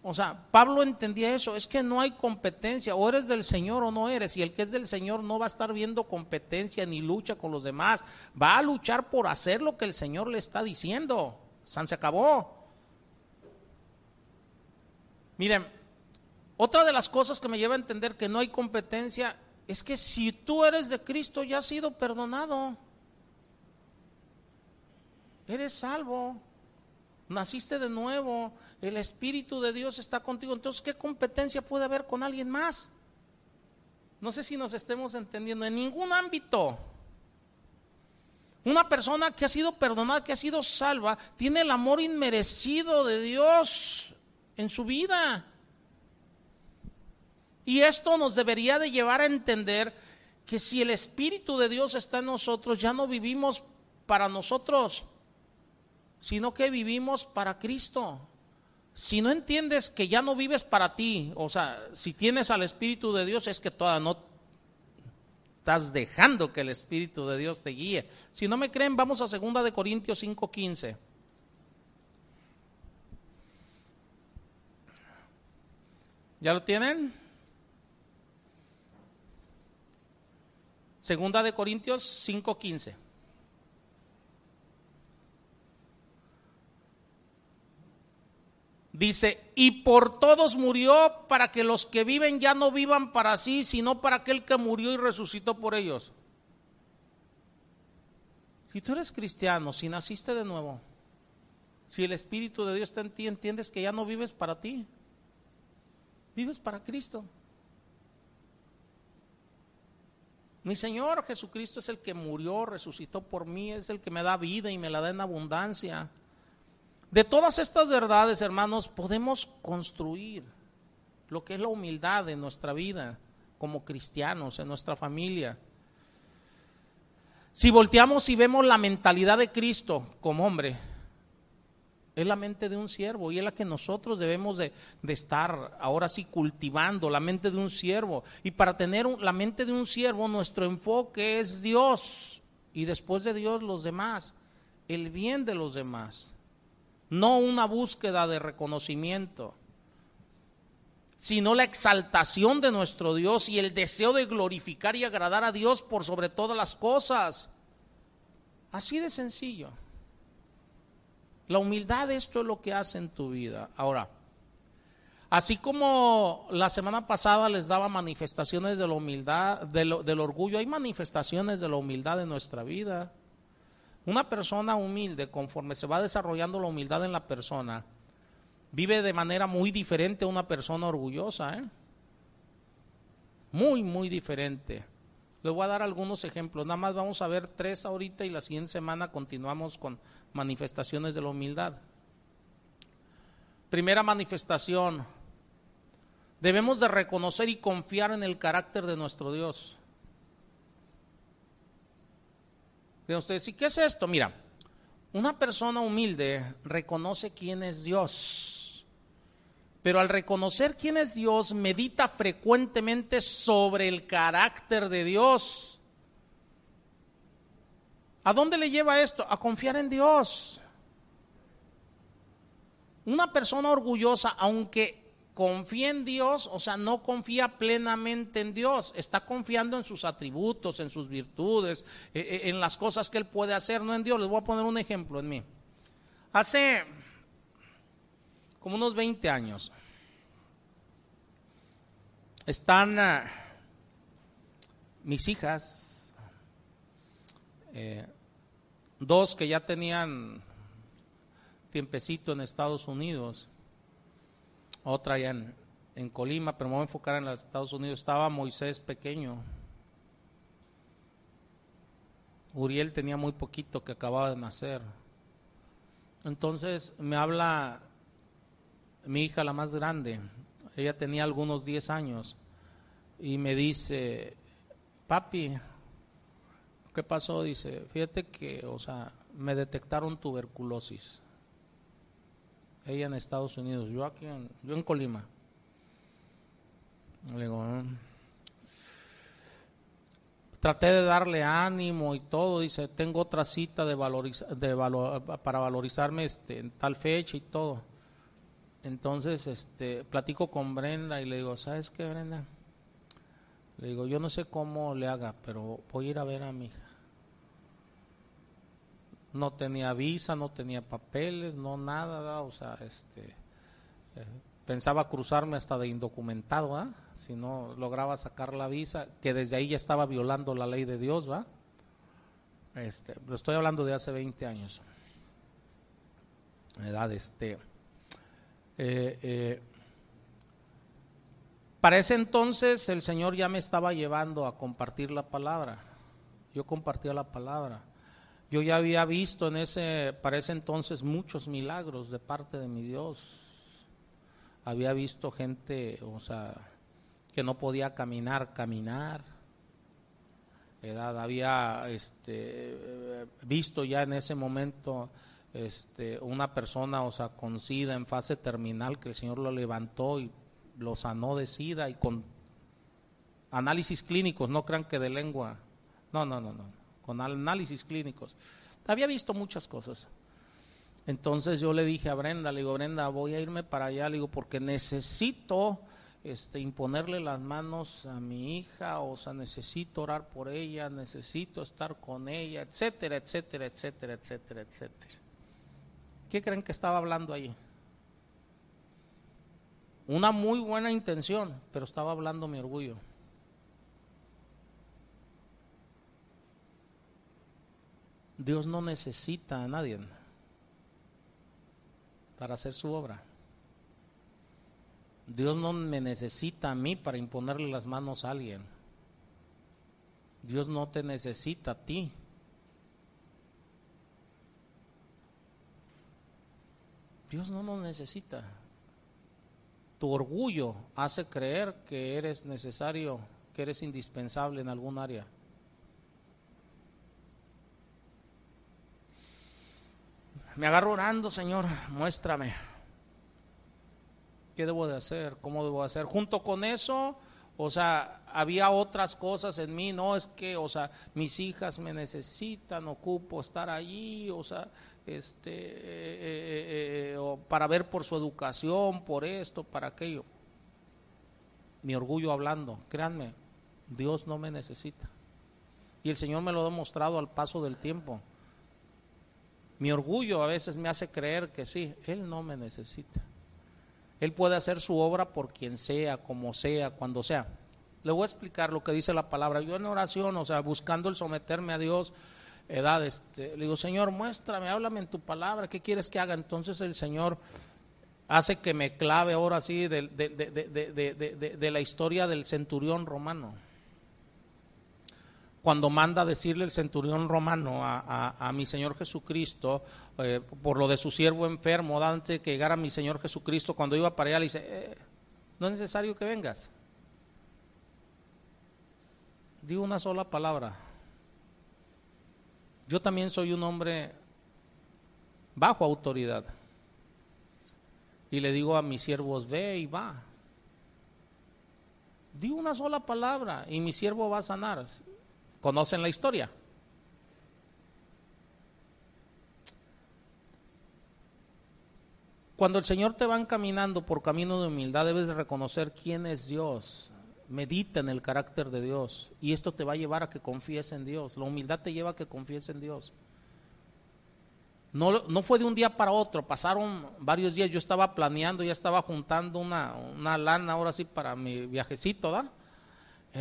O sea, Pablo entendía eso, es que no hay competencia, o eres del Señor o no eres, y el que es del Señor no va a estar viendo competencia ni lucha con los demás, va a luchar por hacer lo que el Señor le está diciendo. San se acabó. Miren, otra de las cosas que me lleva a entender que no hay competencia es que si tú eres de Cristo ya has sido perdonado. Eres salvo naciste de nuevo, el Espíritu de Dios está contigo, entonces ¿qué competencia puede haber con alguien más? No sé si nos estemos entendiendo, en ningún ámbito. Una persona que ha sido perdonada, que ha sido salva, tiene el amor inmerecido de Dios en su vida. Y esto nos debería de llevar a entender que si el Espíritu de Dios está en nosotros, ya no vivimos para nosotros, sino que vivimos para Cristo. Si no entiendes que ya no vives para ti, o sea, si tienes al Espíritu de Dios es que todavía no, estás dejando que el Espíritu de Dios te guíe. Si no me creen, vamos a 2 de Corintios 5:15. ¿Ya lo tienen? Segunda de Corintios 5:15. Dice, y por todos murió para que los que viven ya no vivan para sí, sino para aquel que murió y resucitó por ellos. Si tú eres cristiano, si naciste de nuevo, si el Espíritu de Dios está en ti, entiendes que ya no vives para ti, vives para Cristo. Mi Señor Jesucristo es el que murió, resucitó por mí, es el que me da vida y me la da en abundancia. De todas estas verdades, hermanos, podemos construir lo que es la humildad en nuestra vida como cristianos, en nuestra familia. Si volteamos y vemos la mentalidad de Cristo como hombre, es la mente de un siervo y es la que nosotros debemos de, estar ahora sí cultivando, la mente de un siervo. Y para tener la mente de un siervo, nuestro enfoque es Dios y después de Dios los demás, el bien de los demás no una búsqueda de reconocimiento, sino la exaltación de nuestro Dios y el deseo de glorificar y agradar a Dios por sobre todas las cosas. Así de sencillo. La humildad, esto es lo que hace en tu vida. Ahora, así como la semana pasada les daba manifestaciones de la humildad, del orgullo, hay manifestaciones de la humildad en nuestra vida. Una persona humilde, conforme se va desarrollando la humildad en la persona, vive de manera muy diferente a una persona orgullosa. ¿eh? Muy, muy diferente. Les voy a dar algunos ejemplos. Nada más vamos a ver tres ahorita y la siguiente semana continuamos con manifestaciones de la humildad. Primera manifestación. Debemos de reconocer y confiar en el carácter de nuestro Dios. De ustedes, ¿y qué es esto? Mira, una persona humilde reconoce quién es Dios, pero al reconocer quién es Dios, medita frecuentemente sobre el carácter de Dios. ¿A dónde le lleva esto? A confiar en Dios. Una persona orgullosa, aunque confía en Dios, o sea, no confía plenamente en Dios, está confiando en sus atributos, en sus virtudes, eh, eh, en las cosas que Él puede hacer, no en Dios. Les voy a poner un ejemplo en mí. Hace como unos 20 años, están eh, mis hijas, dos que ya tenían tiempecito en Estados Unidos, otra ya en, Colima, pero me voy a enfocar en los Estados Unidos. Estaba Moisés pequeño. Uriel tenía muy poquito que acababa de nacer. Entonces me habla mi hija, la más grande. Ella tenía algunos 10 años. Y me dice, papi, ¿qué pasó? Dice, fíjate que, o sea, me detectaron tuberculosis ella en Estados Unidos, yo aquí en, yo en Colima. Le digo, mm". traté de darle ánimo y todo, dice, tengo otra cita de, de para valorizarme este, en tal fecha y todo. Entonces, este, platico con Brenda y le digo, ¿sabes qué, Brenda? Le digo, yo no sé cómo le haga, pero voy a ir a ver a mi hija no tenía visa, no tenía papeles, no nada, o sea, este, eh, pensaba cruzarme hasta de indocumentado, si no lograba sacar la visa, que desde ahí ya estaba violando la ley de Dios, ¿va? Este, lo estoy hablando de hace 20 años. Edad, este, eh, eh, para ese entonces el Señor ya me estaba llevando a compartir la palabra. Yo compartía la palabra. Yo ya había visto en ese, para ese entonces muchos milagros de parte de mi Dios. Había visto gente, o sea, que no podía caminar, caminar. Había este, visto ya en ese momento este, una persona, o sea, con SIDA en fase terminal, que el Señor lo levantó y lo sanó de SIDA y con análisis clínicos, no crean que de lengua. No, no, no, no, con análisis clínicos. Había visto muchas cosas. Entonces yo le dije a Brenda, le digo, Brenda, voy a irme para allá, le digo, porque necesito este, imponerle las manos a mi hija, o sea, necesito orar por ella, necesito estar con ella, etcétera, etcétera, etcétera, etcétera, etcétera. ¿Qué creen que estaba hablando allí? Una muy buena intención, pero estaba hablando mi orgullo. Dios no necesita a nadie para hacer su obra. Dios no me necesita a mí para imponerle las manos a alguien. Dios no te necesita a ti. Dios no nos necesita. Tu orgullo hace creer que eres necesario, que eres indispensable en algún área. Me agarro orando, Señor, muéstrame. ¿Qué debo de hacer? ¿Cómo debo de hacer? Junto con eso, o sea, había otras cosas en mí, no es que, o sea, mis hijas me necesitan, ocupo estar allí, o sea, este, eh, eh, eh, para ver por su educación, por esto, para aquello. Mi orgullo hablando, créanme, Dios no me necesita. Y el Señor me lo ha demostrado al paso del tiempo. Mi orgullo a veces me hace creer que sí, Él no me necesita. Él puede hacer su obra por quien sea, como sea, cuando sea. Le voy a explicar lo que dice la palabra. Yo en oración, o sea, buscando el someterme a Dios, edad, este, le digo, Señor, muéstrame, háblame en tu palabra, ¿qué quieres que haga? Entonces el Señor hace que me clave ahora sí de, de la historia del centurión romano cuando manda a decirle el centurión romano a, mi Señor Jesucristo, eh, por lo de su siervo enfermo, antes que llegara mi Señor Jesucristo, cuando iba para allá, le dice, eh, no es necesario que vengas. Digo una sola palabra. Yo también soy un hombre bajo autoridad. Y le digo a mis siervos, ve y va. Digo una sola palabra y mi siervo va a sanar. ¿Conocen la historia? Cuando el Señor te va encaminando por camino de humildad, debes de reconocer quién es Dios. Medita en el carácter de Dios y esto te va a llevar a que confíes en Dios. La humildad te lleva a que confíes en Dios. No, no fue de un día para otro, pasaron varios días. Yo estaba planeando, ya estaba juntando una, una lana ahora sí para mi viajecito,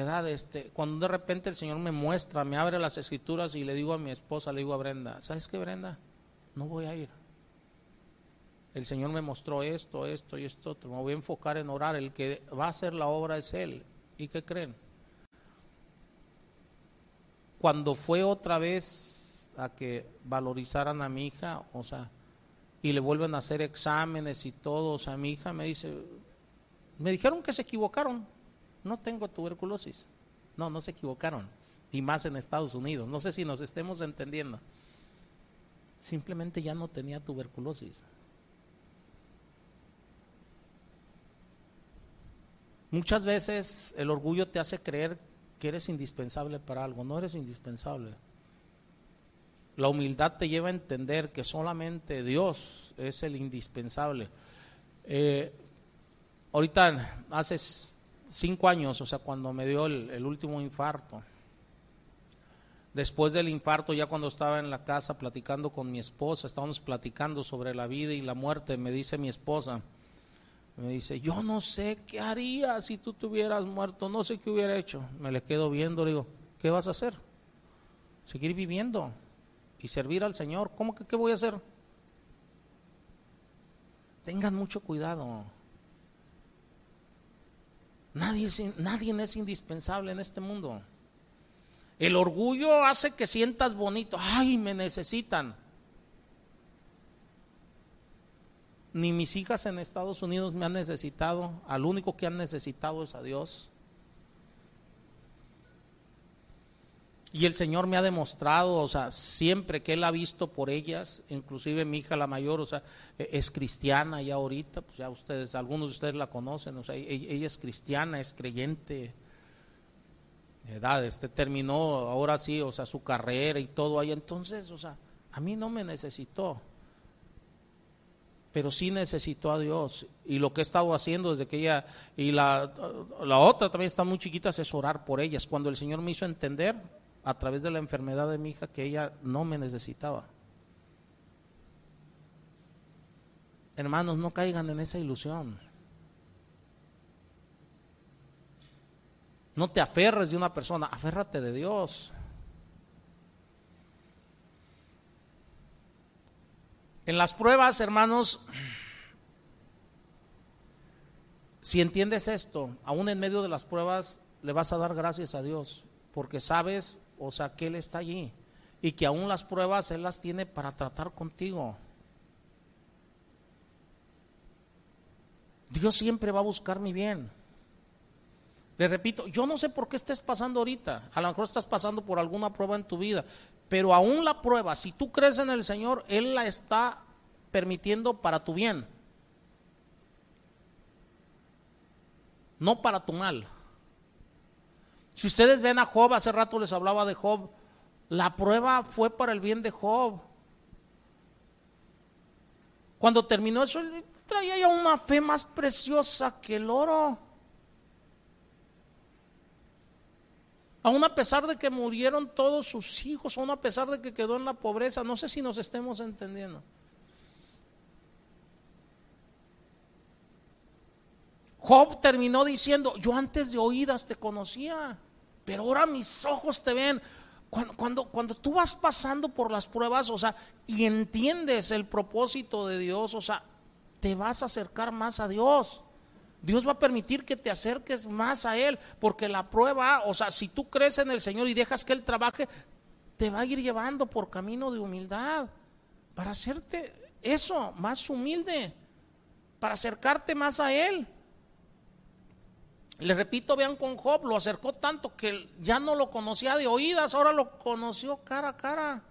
edad, este, cuando de repente el Señor me muestra, me abre las escrituras y le digo a mi esposa, le digo a Brenda, ¿sabes qué, Brenda? No voy a ir. El Señor me mostró esto, esto y esto otro. Me voy a enfocar en orar. El que va a hacer la obra es Él. ¿Y qué creen? Cuando fue otra vez a que valorizaran a mi hija, o sea, y le vuelven a hacer exámenes y todo, o sea, mi hija me dice, me dijeron que se equivocaron no tengo tuberculosis. No, no se equivocaron. Y más en Estados Unidos. No sé si nos estemos entendiendo. Simplemente ya no tenía tuberculosis. Muchas veces el orgullo te hace creer que eres indispensable para algo. No eres indispensable. La humildad te lleva a entender que solamente Dios es el indispensable. Eh, ahorita haces cinco años, o sea, cuando me dio el, último infarto. Después del infarto, ya cuando estaba en la casa platicando con mi esposa, estábamos platicando sobre la vida y la muerte, me dice mi esposa, me dice, yo no sé qué haría si tú te hubieras muerto, no sé qué hubiera hecho. Me le quedo viendo, le digo, ¿qué vas a hacer? Seguir viviendo y servir al Señor. ¿Cómo que qué voy a hacer? Tengan mucho cuidado. Nadie es, nadie es indispensable en este mundo. El orgullo hace que sientas bonito. Ay, me necesitan. Ni mis hijas en Estados Unidos me han necesitado. Al único que han necesitado es a Dios. Y el Señor me ha demostrado, o sea, siempre que Él ha visto por ellas, inclusive mi hija la mayor, o sea, e, es cristiana ya ahorita, pues ya ustedes, algunos de ustedes la conocen, o sea, e, ella, es cristiana, es creyente. edad, este terminó ahora sí, o sea, su carrera y todo ahí, entonces, o sea, a mí no me necesitó, pero sí necesitó a Dios. Y lo que he estado haciendo desde que ella, y la, la otra también está muy chiquita, es orar por ellas. Cuando el Señor me hizo entender a través de la enfermedad de mi hija que ella no me necesitaba. Hermanos, no caigan en esa ilusión. No te aferres de una persona, aférrate de Dios. En las pruebas, hermanos, si entiendes esto, aún en medio de las pruebas, le vas a dar gracias a Dios, porque sabes, o sea, que Él está allí y que aún las pruebas Él las tiene para tratar contigo. Dios siempre va a buscar mi bien. Le repito, yo no sé por qué estés pasando ahorita. A lo mejor estás pasando por alguna prueba en tu vida. Pero aún la prueba, si tú crees en el Señor, Él la está permitiendo para tu bien. No para tu mal. Si ustedes ven a Job, hace rato les hablaba de Job, la prueba fue para el bien de Job. Cuando terminó eso, traía ya una fe más preciosa que el oro. Aún a pesar de que murieron todos sus hijos, aún a pesar de que quedó en la pobreza, no sé si nos estemos entendiendo. Job terminó diciendo, yo antes de oídas te conocía, pero ahora mis ojos te ven. Cuando, cuando, cuando, tú vas pasando por las pruebas, o sea, y entiendes el propósito de Dios, o sea, te vas a acercar más a Dios. Dios va a permitir que te acerques más a Él, porque la prueba, o sea, si tú crees en el Señor y dejas que Él trabaje, te va a ir llevando por camino de humildad, para hacerte eso, más humilde, para acercarte más a Él. Le repito, vean con Job, lo acercó tanto que ya no lo conocía de oídas, ahora lo conoció cara a cara.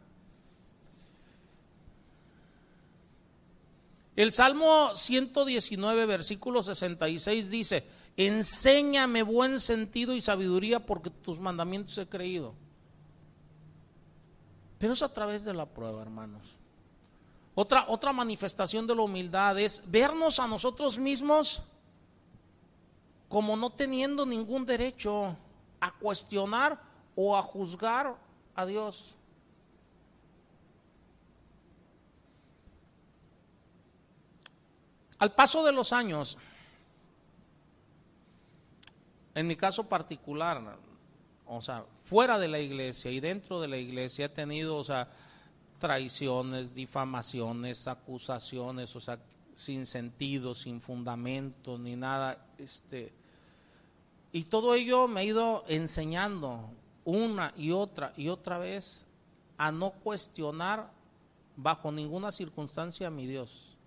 El Salmo 119, versículo 66 dice, enséñame buen sentido y sabiduría porque tus mandamientos he creído. Pero es a través de la prueba, hermanos. Otra, otra manifestación de la humildad es vernos a nosotros mismos como no teniendo ningún derecho a cuestionar o a juzgar a Dios. Al paso de los años, en mi caso particular, o sea, fuera de la iglesia y dentro de la iglesia he tenido, o sea, traiciones, difamaciones, acusaciones, o sea, sin sentido, sin fundamento, ni nada, este, y todo ello me ha ido enseñando una y otra y otra vez a no cuestionar bajo ninguna circunstancia a mi Dios.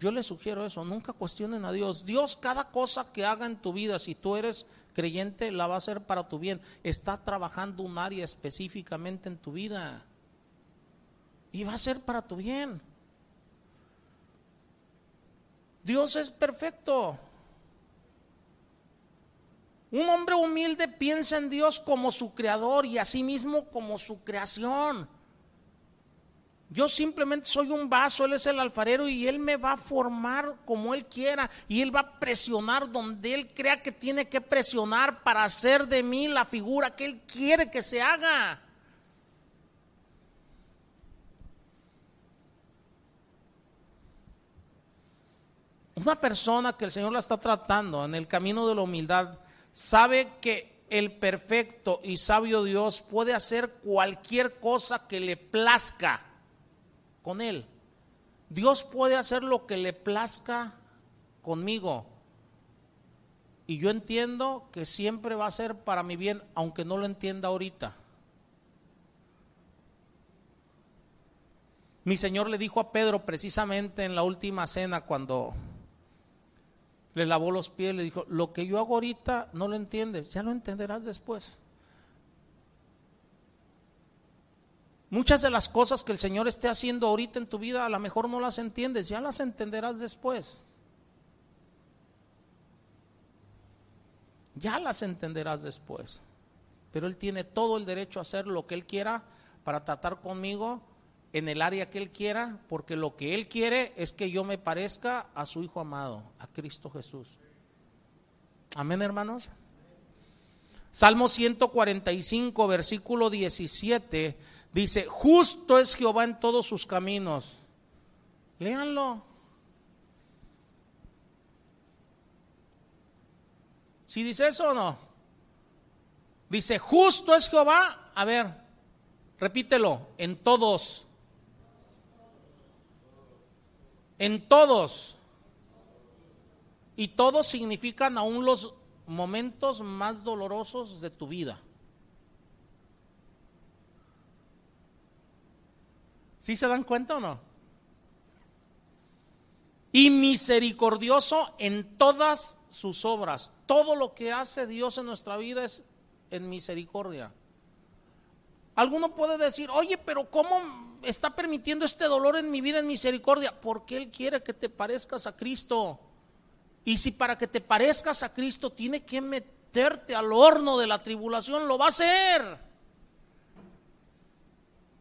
Yo les sugiero eso, nunca cuestionen a Dios. Dios cada cosa que haga en tu vida, si tú eres creyente, la va a hacer para tu bien. Está trabajando un área específicamente en tu vida. Y va a ser para tu bien. Dios es perfecto. Un hombre humilde piensa en Dios como su creador y a sí mismo como su creación. Yo simplemente soy un vaso, Él es el alfarero y Él me va a formar como Él quiera y Él va a presionar donde Él crea que tiene que presionar para hacer de mí la figura que Él quiere que se haga. Una persona que el Señor la está tratando en el camino de la humildad sabe que el perfecto y sabio Dios puede hacer cualquier cosa que le plazca con Él. Dios puede hacer lo que le plazca conmigo. Y yo entiendo que siempre va a ser para mi bien, aunque no lo entienda ahorita. Mi Señor le dijo a Pedro precisamente en la última cena cuando le lavó los pies, le dijo, lo que yo hago ahorita no lo entiendes, ya lo entenderás después. Muchas de las cosas que el Señor esté haciendo ahorita en tu vida, a lo mejor no las entiendes, ya las entenderás después. Ya las entenderás después. Pero Él tiene todo el derecho a hacer lo que Él quiera para tratar conmigo en el área que Él quiera, porque lo que Él quiere es que yo me parezca a su Hijo amado, a Cristo Jesús. Amén, hermanos. Salmo 145, versículo 17, dice, justo es Jehová en todos sus caminos. Léanlo. ¿Si dice eso o no? Dice, justo es Jehová. A ver, repítelo, en todos. En todos. Y todos significan aún los momentos más dolorosos de tu vida. ¿Sí se dan cuenta o no? Y misericordioso en todas sus obras. Todo lo que hace Dios en nuestra vida es en misericordia. Alguno puede decir, oye, pero ¿cómo está permitiendo este dolor en mi vida en misericordia? Porque Él quiere que te parezcas a Cristo. Y si para que te parezcas a Cristo tiene que meterte al horno de la tribulación, lo va a hacer.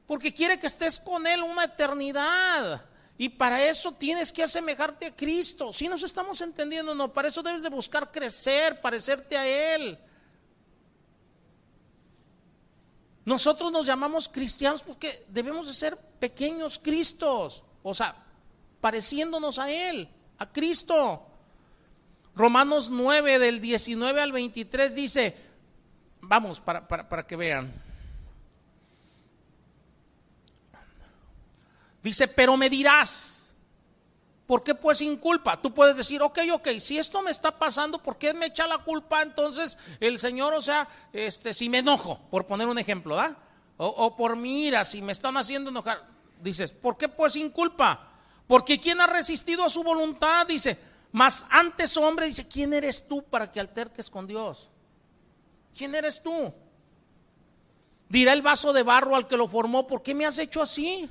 Porque quiere que estés con Él una eternidad. Y para eso tienes que asemejarte a Cristo. Si nos estamos entendiendo, no, para eso debes de buscar crecer, parecerte a Él. Nosotros nos llamamos cristianos porque debemos de ser pequeños Cristos, o sea, pareciéndonos a Él, a Cristo. Romanos 9 del 19 al 23 dice, vamos para, para, para que vean. Dice, pero me dirás, ¿por qué pues sin culpa? Tú puedes decir, ok, ok, si esto me está pasando, ¿por qué me echa la culpa entonces el Señor? O sea, este, si me enojo, por poner un ejemplo, ¿da? O, o por mi ira, si me están haciendo enojar. Dices, ¿por qué pues sin culpa? Porque ¿quién ha resistido a su voluntad? Dice, mas antes hombre, dice, ¿quién eres tú para que alterques con Dios? ¿Quién eres tú? Dirá el vaso de barro al que lo formó, ¿por qué me has hecho así?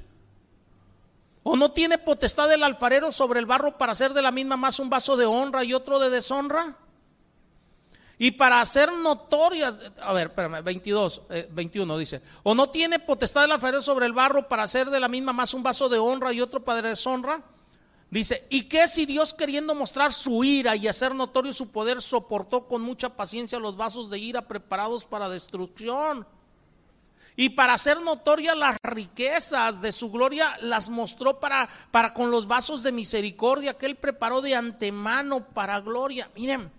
¿O no tiene potestad el alfarero sobre el barro para hacer de la misma más un vaso de honra y otro de deshonra? Y para hacer notorias, a ver, espérame, 22, 21 dice, ¿o no tiene potestad el alfarero sobre el barro para hacer de la misma más un vaso de honra y otro para deshonra? Dice, ¿y qué si Dios queriendo mostrar su ira y hacer notorio su poder soportó con mucha paciencia los vasos de ira preparados para destrucción? Y para hacer notorias las riquezas de su gloria, las mostró para, para con los vasos de misericordia que él preparó de antemano para gloria. Miren,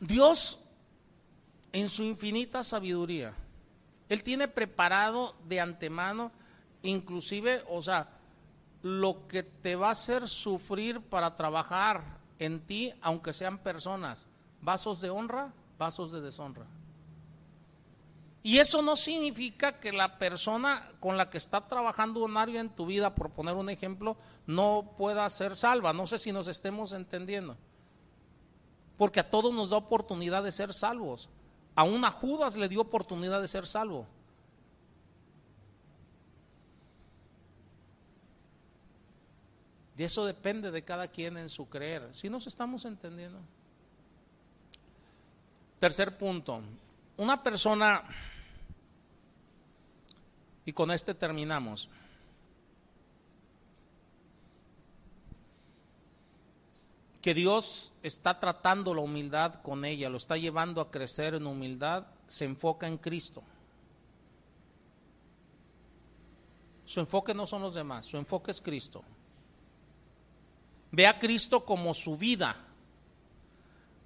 Dios en su infinita sabiduría, Él tiene preparado de antemano, inclusive, o sea, lo que te va a hacer sufrir para trabajar en ti, aunque sean personas, vasos de honra, vasos de deshonra. Y eso no significa que la persona con la que está trabajando un área en tu vida, por poner un ejemplo, no pueda ser salva. No sé si nos estemos entendiendo. Porque a todos nos da oportunidad de ser salvos. A una Judas le dio oportunidad de ser salvo. Y eso depende de cada quien en su creer. Si nos estamos entendiendo. Tercer punto. Una persona y con este terminamos. Que Dios está tratando la humildad con ella, lo está llevando a crecer en humildad, se enfoca en Cristo. Su enfoque no son los demás, su enfoque es Cristo. Ve a Cristo como su vida.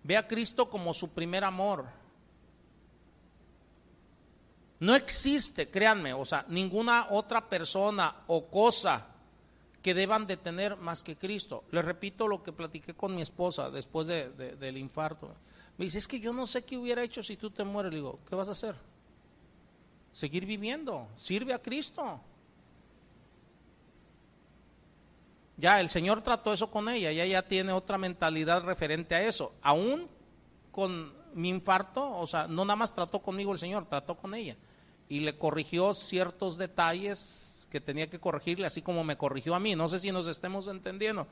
Ve a Cristo como su primer amor. No existe, créanme, o sea, ninguna otra persona o cosa que deban de tener más que Cristo. Les repito lo que platiqué con mi esposa después del infarto. Me dice, es que yo no sé qué hubiera hecho si tú te mueres. Le digo, ¿qué vas a hacer? Seguir viviendo, sirve a Cristo. Ya el Señor trató eso con ella, ella ya tiene otra mentalidad referente a eso. Aún con mi infarto, o sea, no nada más trató conmigo el Señor, trató con ella y le corrigió ciertos detalles que tenía que corregirle, así como me corrigió a mí. No sé si nos estemos entendiendo.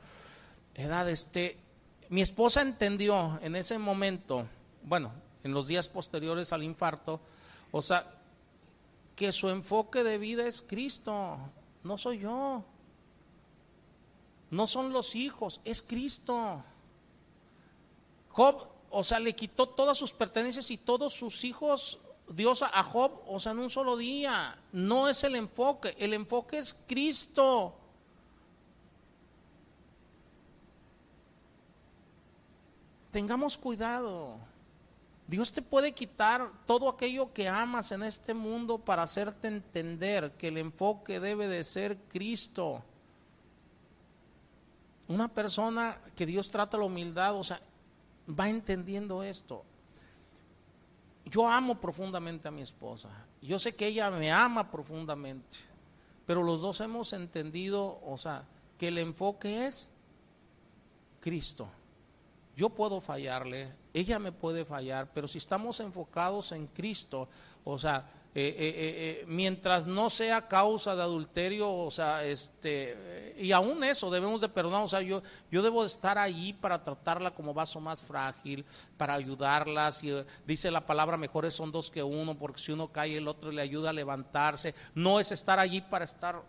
Edad, este, mi esposa entendió en ese momento, bueno, en los días posteriores al infarto, o sea, que su enfoque de vida es Cristo, no soy yo. No son los hijos, es Cristo. Job, o sea, le quitó todas sus pertenencias y todos sus hijos, Dios a Job, o sea, en un solo día. No es el enfoque, el enfoque es Cristo. Tengamos cuidado. Dios te puede quitar todo aquello que amas en este mundo para hacerte entender que el enfoque debe de ser Cristo. Una persona que Dios trata la humildad, o sea, va entendiendo esto. Yo amo profundamente a mi esposa. Yo sé que ella me ama profundamente. Pero los dos hemos entendido, o sea, que el enfoque es Cristo. Yo puedo fallarle, ella me puede fallar, pero si estamos enfocados en Cristo, o sea, eh, eh, eh, mientras no sea causa de adulterio, o sea, este, y aún eso debemos de perdonar, o sea, yo, yo debo de estar allí para tratarla como vaso más frágil, para ayudarla, si dice la palabra, mejores son dos que uno, porque si uno cae el otro le ayuda a levantarse, no es estar allí para estar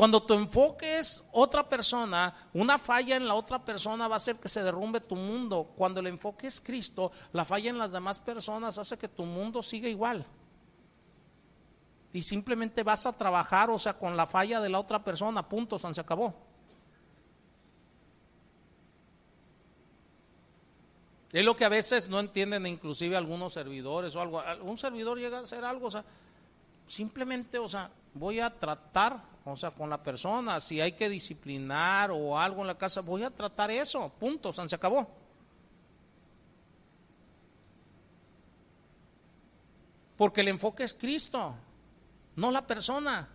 Cuando tu enfoque es otra persona, una falla en la otra persona va a hacer que se derrumbe tu mundo. Cuando el enfoque es Cristo, la falla en las demás personas hace que tu mundo siga igual. Y simplemente vas a trabajar, o sea, con la falla de la otra persona, punto, se acabó. Es lo que a veces no entienden inclusive algunos servidores o algo. Un servidor llega a hacer algo, o sea, simplemente, o sea, voy a tratar o sea, con la persona, si hay que disciplinar o algo en la casa, voy a tratar eso, punto, se acabó. Porque el enfoque es Cristo, no la persona.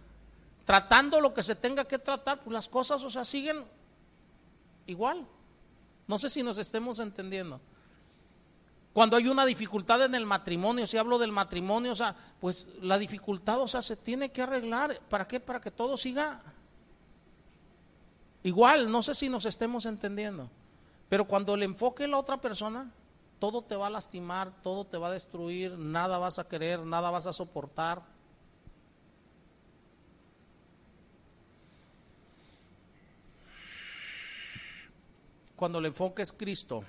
Tratando lo que se tenga que tratar, pues las cosas, o sea, siguen igual. No sé si nos estemos entendiendo. Cuando hay una dificultad en el matrimonio, si hablo del matrimonio, o sea, pues la dificultad, o sea, se tiene que arreglar. ¿Para qué? Para que todo siga igual. No sé si nos estemos entendiendo. Pero cuando le enfoque la otra persona, todo te va a lastimar, todo te va a destruir, nada vas a querer, nada vas a soportar. Cuando el enfoque es Cristo,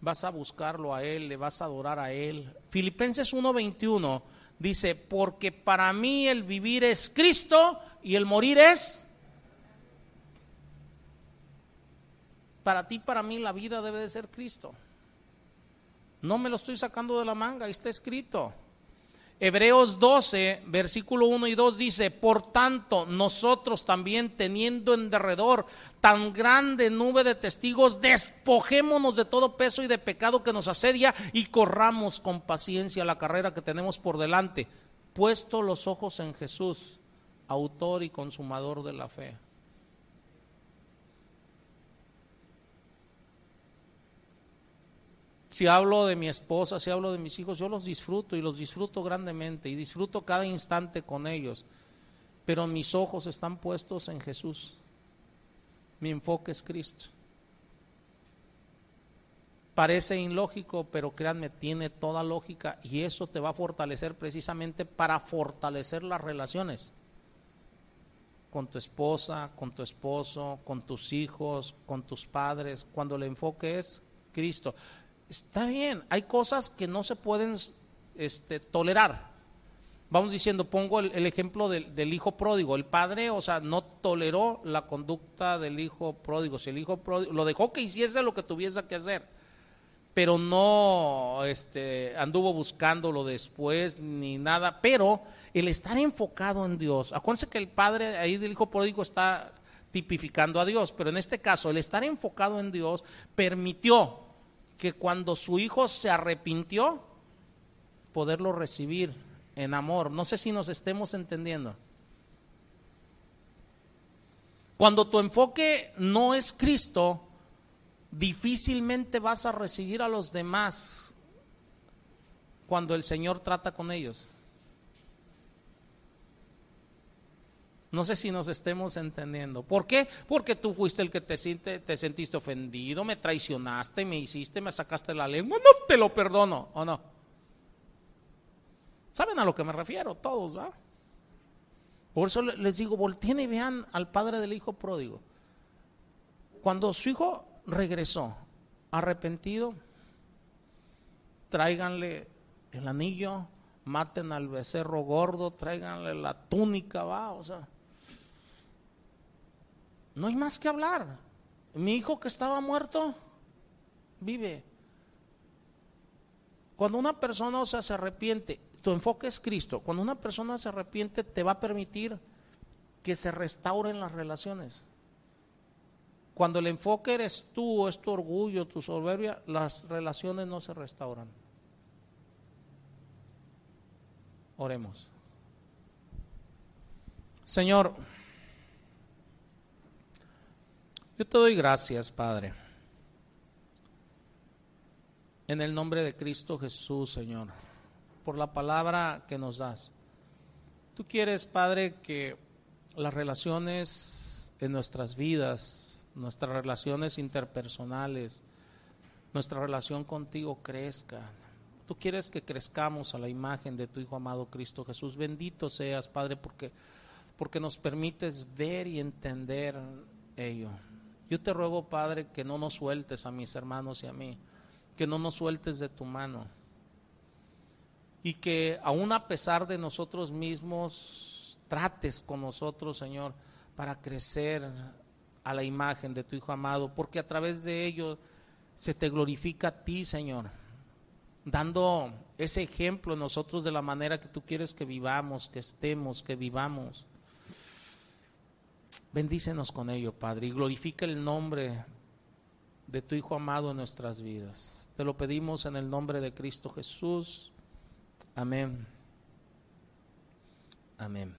vas a buscarlo a Él, le vas a adorar a Él. Filipenses 1:21 dice, porque para mí el vivir es Cristo y el morir es... Para ti, para mí, la vida debe de ser Cristo. No me lo estoy sacando de la manga, está escrito. Hebreos 12, versículo 1 y 2 dice, por tanto, nosotros también teniendo en derredor tan grande nube de testigos, despojémonos de todo peso y de pecado que nos asedia y corramos con paciencia la carrera que tenemos por delante, puesto los ojos en Jesús, autor y consumador de la fe. Si hablo de mi esposa, si hablo de mis hijos, yo los disfruto y los disfruto grandemente y disfruto cada instante con ellos. Pero mis ojos están puestos en Jesús. Mi enfoque es Cristo. Parece ilógico, pero créanme, tiene toda lógica y eso te va a fortalecer precisamente para fortalecer las relaciones con tu esposa, con tu esposo, con tus hijos, con tus padres, cuando el enfoque es Cristo. Está bien, hay cosas que no se pueden este, tolerar. Vamos diciendo, pongo el, ejemplo del, hijo pródigo. El padre, o sea, no toleró la conducta del hijo pródigo. Si el hijo pródigo lo dejó que hiciese lo que tuviese que hacer, pero no este, anduvo buscándolo después ni nada. Pero el estar enfocado en Dios, acuérdense que el padre ahí del hijo pródigo está tipificando a Dios, pero en este caso, el estar enfocado en Dios permitió que cuando su hijo se arrepintió, poderlo recibir en amor. No sé si nos estemos entendiendo. Cuando tu enfoque no es Cristo, difícilmente vas a recibir a los demás cuando el Señor trata con ellos. No sé si nos estemos entendiendo. ¿Por qué? Porque tú fuiste el que te, te sentiste ofendido, me traicionaste, me hiciste, me sacaste la lengua. No te lo perdono, ¿o no? ¿Saben a lo que me refiero? Todos, ¿va? Por eso les digo, volteen y vean al padre del hijo pródigo. Cuando su hijo regresó arrepentido, tráiganle el anillo, maten al becerro gordo, tráiganle la túnica, va, o sea. No hay más que hablar. Mi hijo que estaba muerto, vive. Cuando una persona se arrepiente, tu enfoque es Cristo. Cuando una persona se arrepiente, te va a permitir que se restauren las relaciones. Cuando el enfoque eres tú, es tu orgullo, tu soberbia, las relaciones no se restauran. Oremos. Señor, yo te doy gracias, Padre. En el nombre de Cristo Jesús, Señor, por la palabra que nos das. Tú quieres, Padre, que las relaciones en nuestras vidas, nuestras relaciones interpersonales, nuestra relación contigo crezca. Tú quieres que crezcamos a la imagen de tu Hijo amado Cristo Jesús. Bendito seas, Padre, porque, porque nos permites ver y entender ello. Yo te ruego, Padre, que no nos sueltes a mis hermanos y a mí, que no nos sueltes de tu mano. Y que aún a pesar de nosotros mismos, trates con nosotros, Señor, para crecer a la imagen de tu Hijo amado, porque a través de ello se te glorifica a ti, Señor, dando ese ejemplo nosotros de la manera que tú quieres que vivamos, que estemos, que vivamos. Bendícenos con ello, Padre, y glorifica el nombre de tu Hijo amado en nuestras vidas. Te lo pedimos en el nombre de Cristo Jesús. Amén. Amén.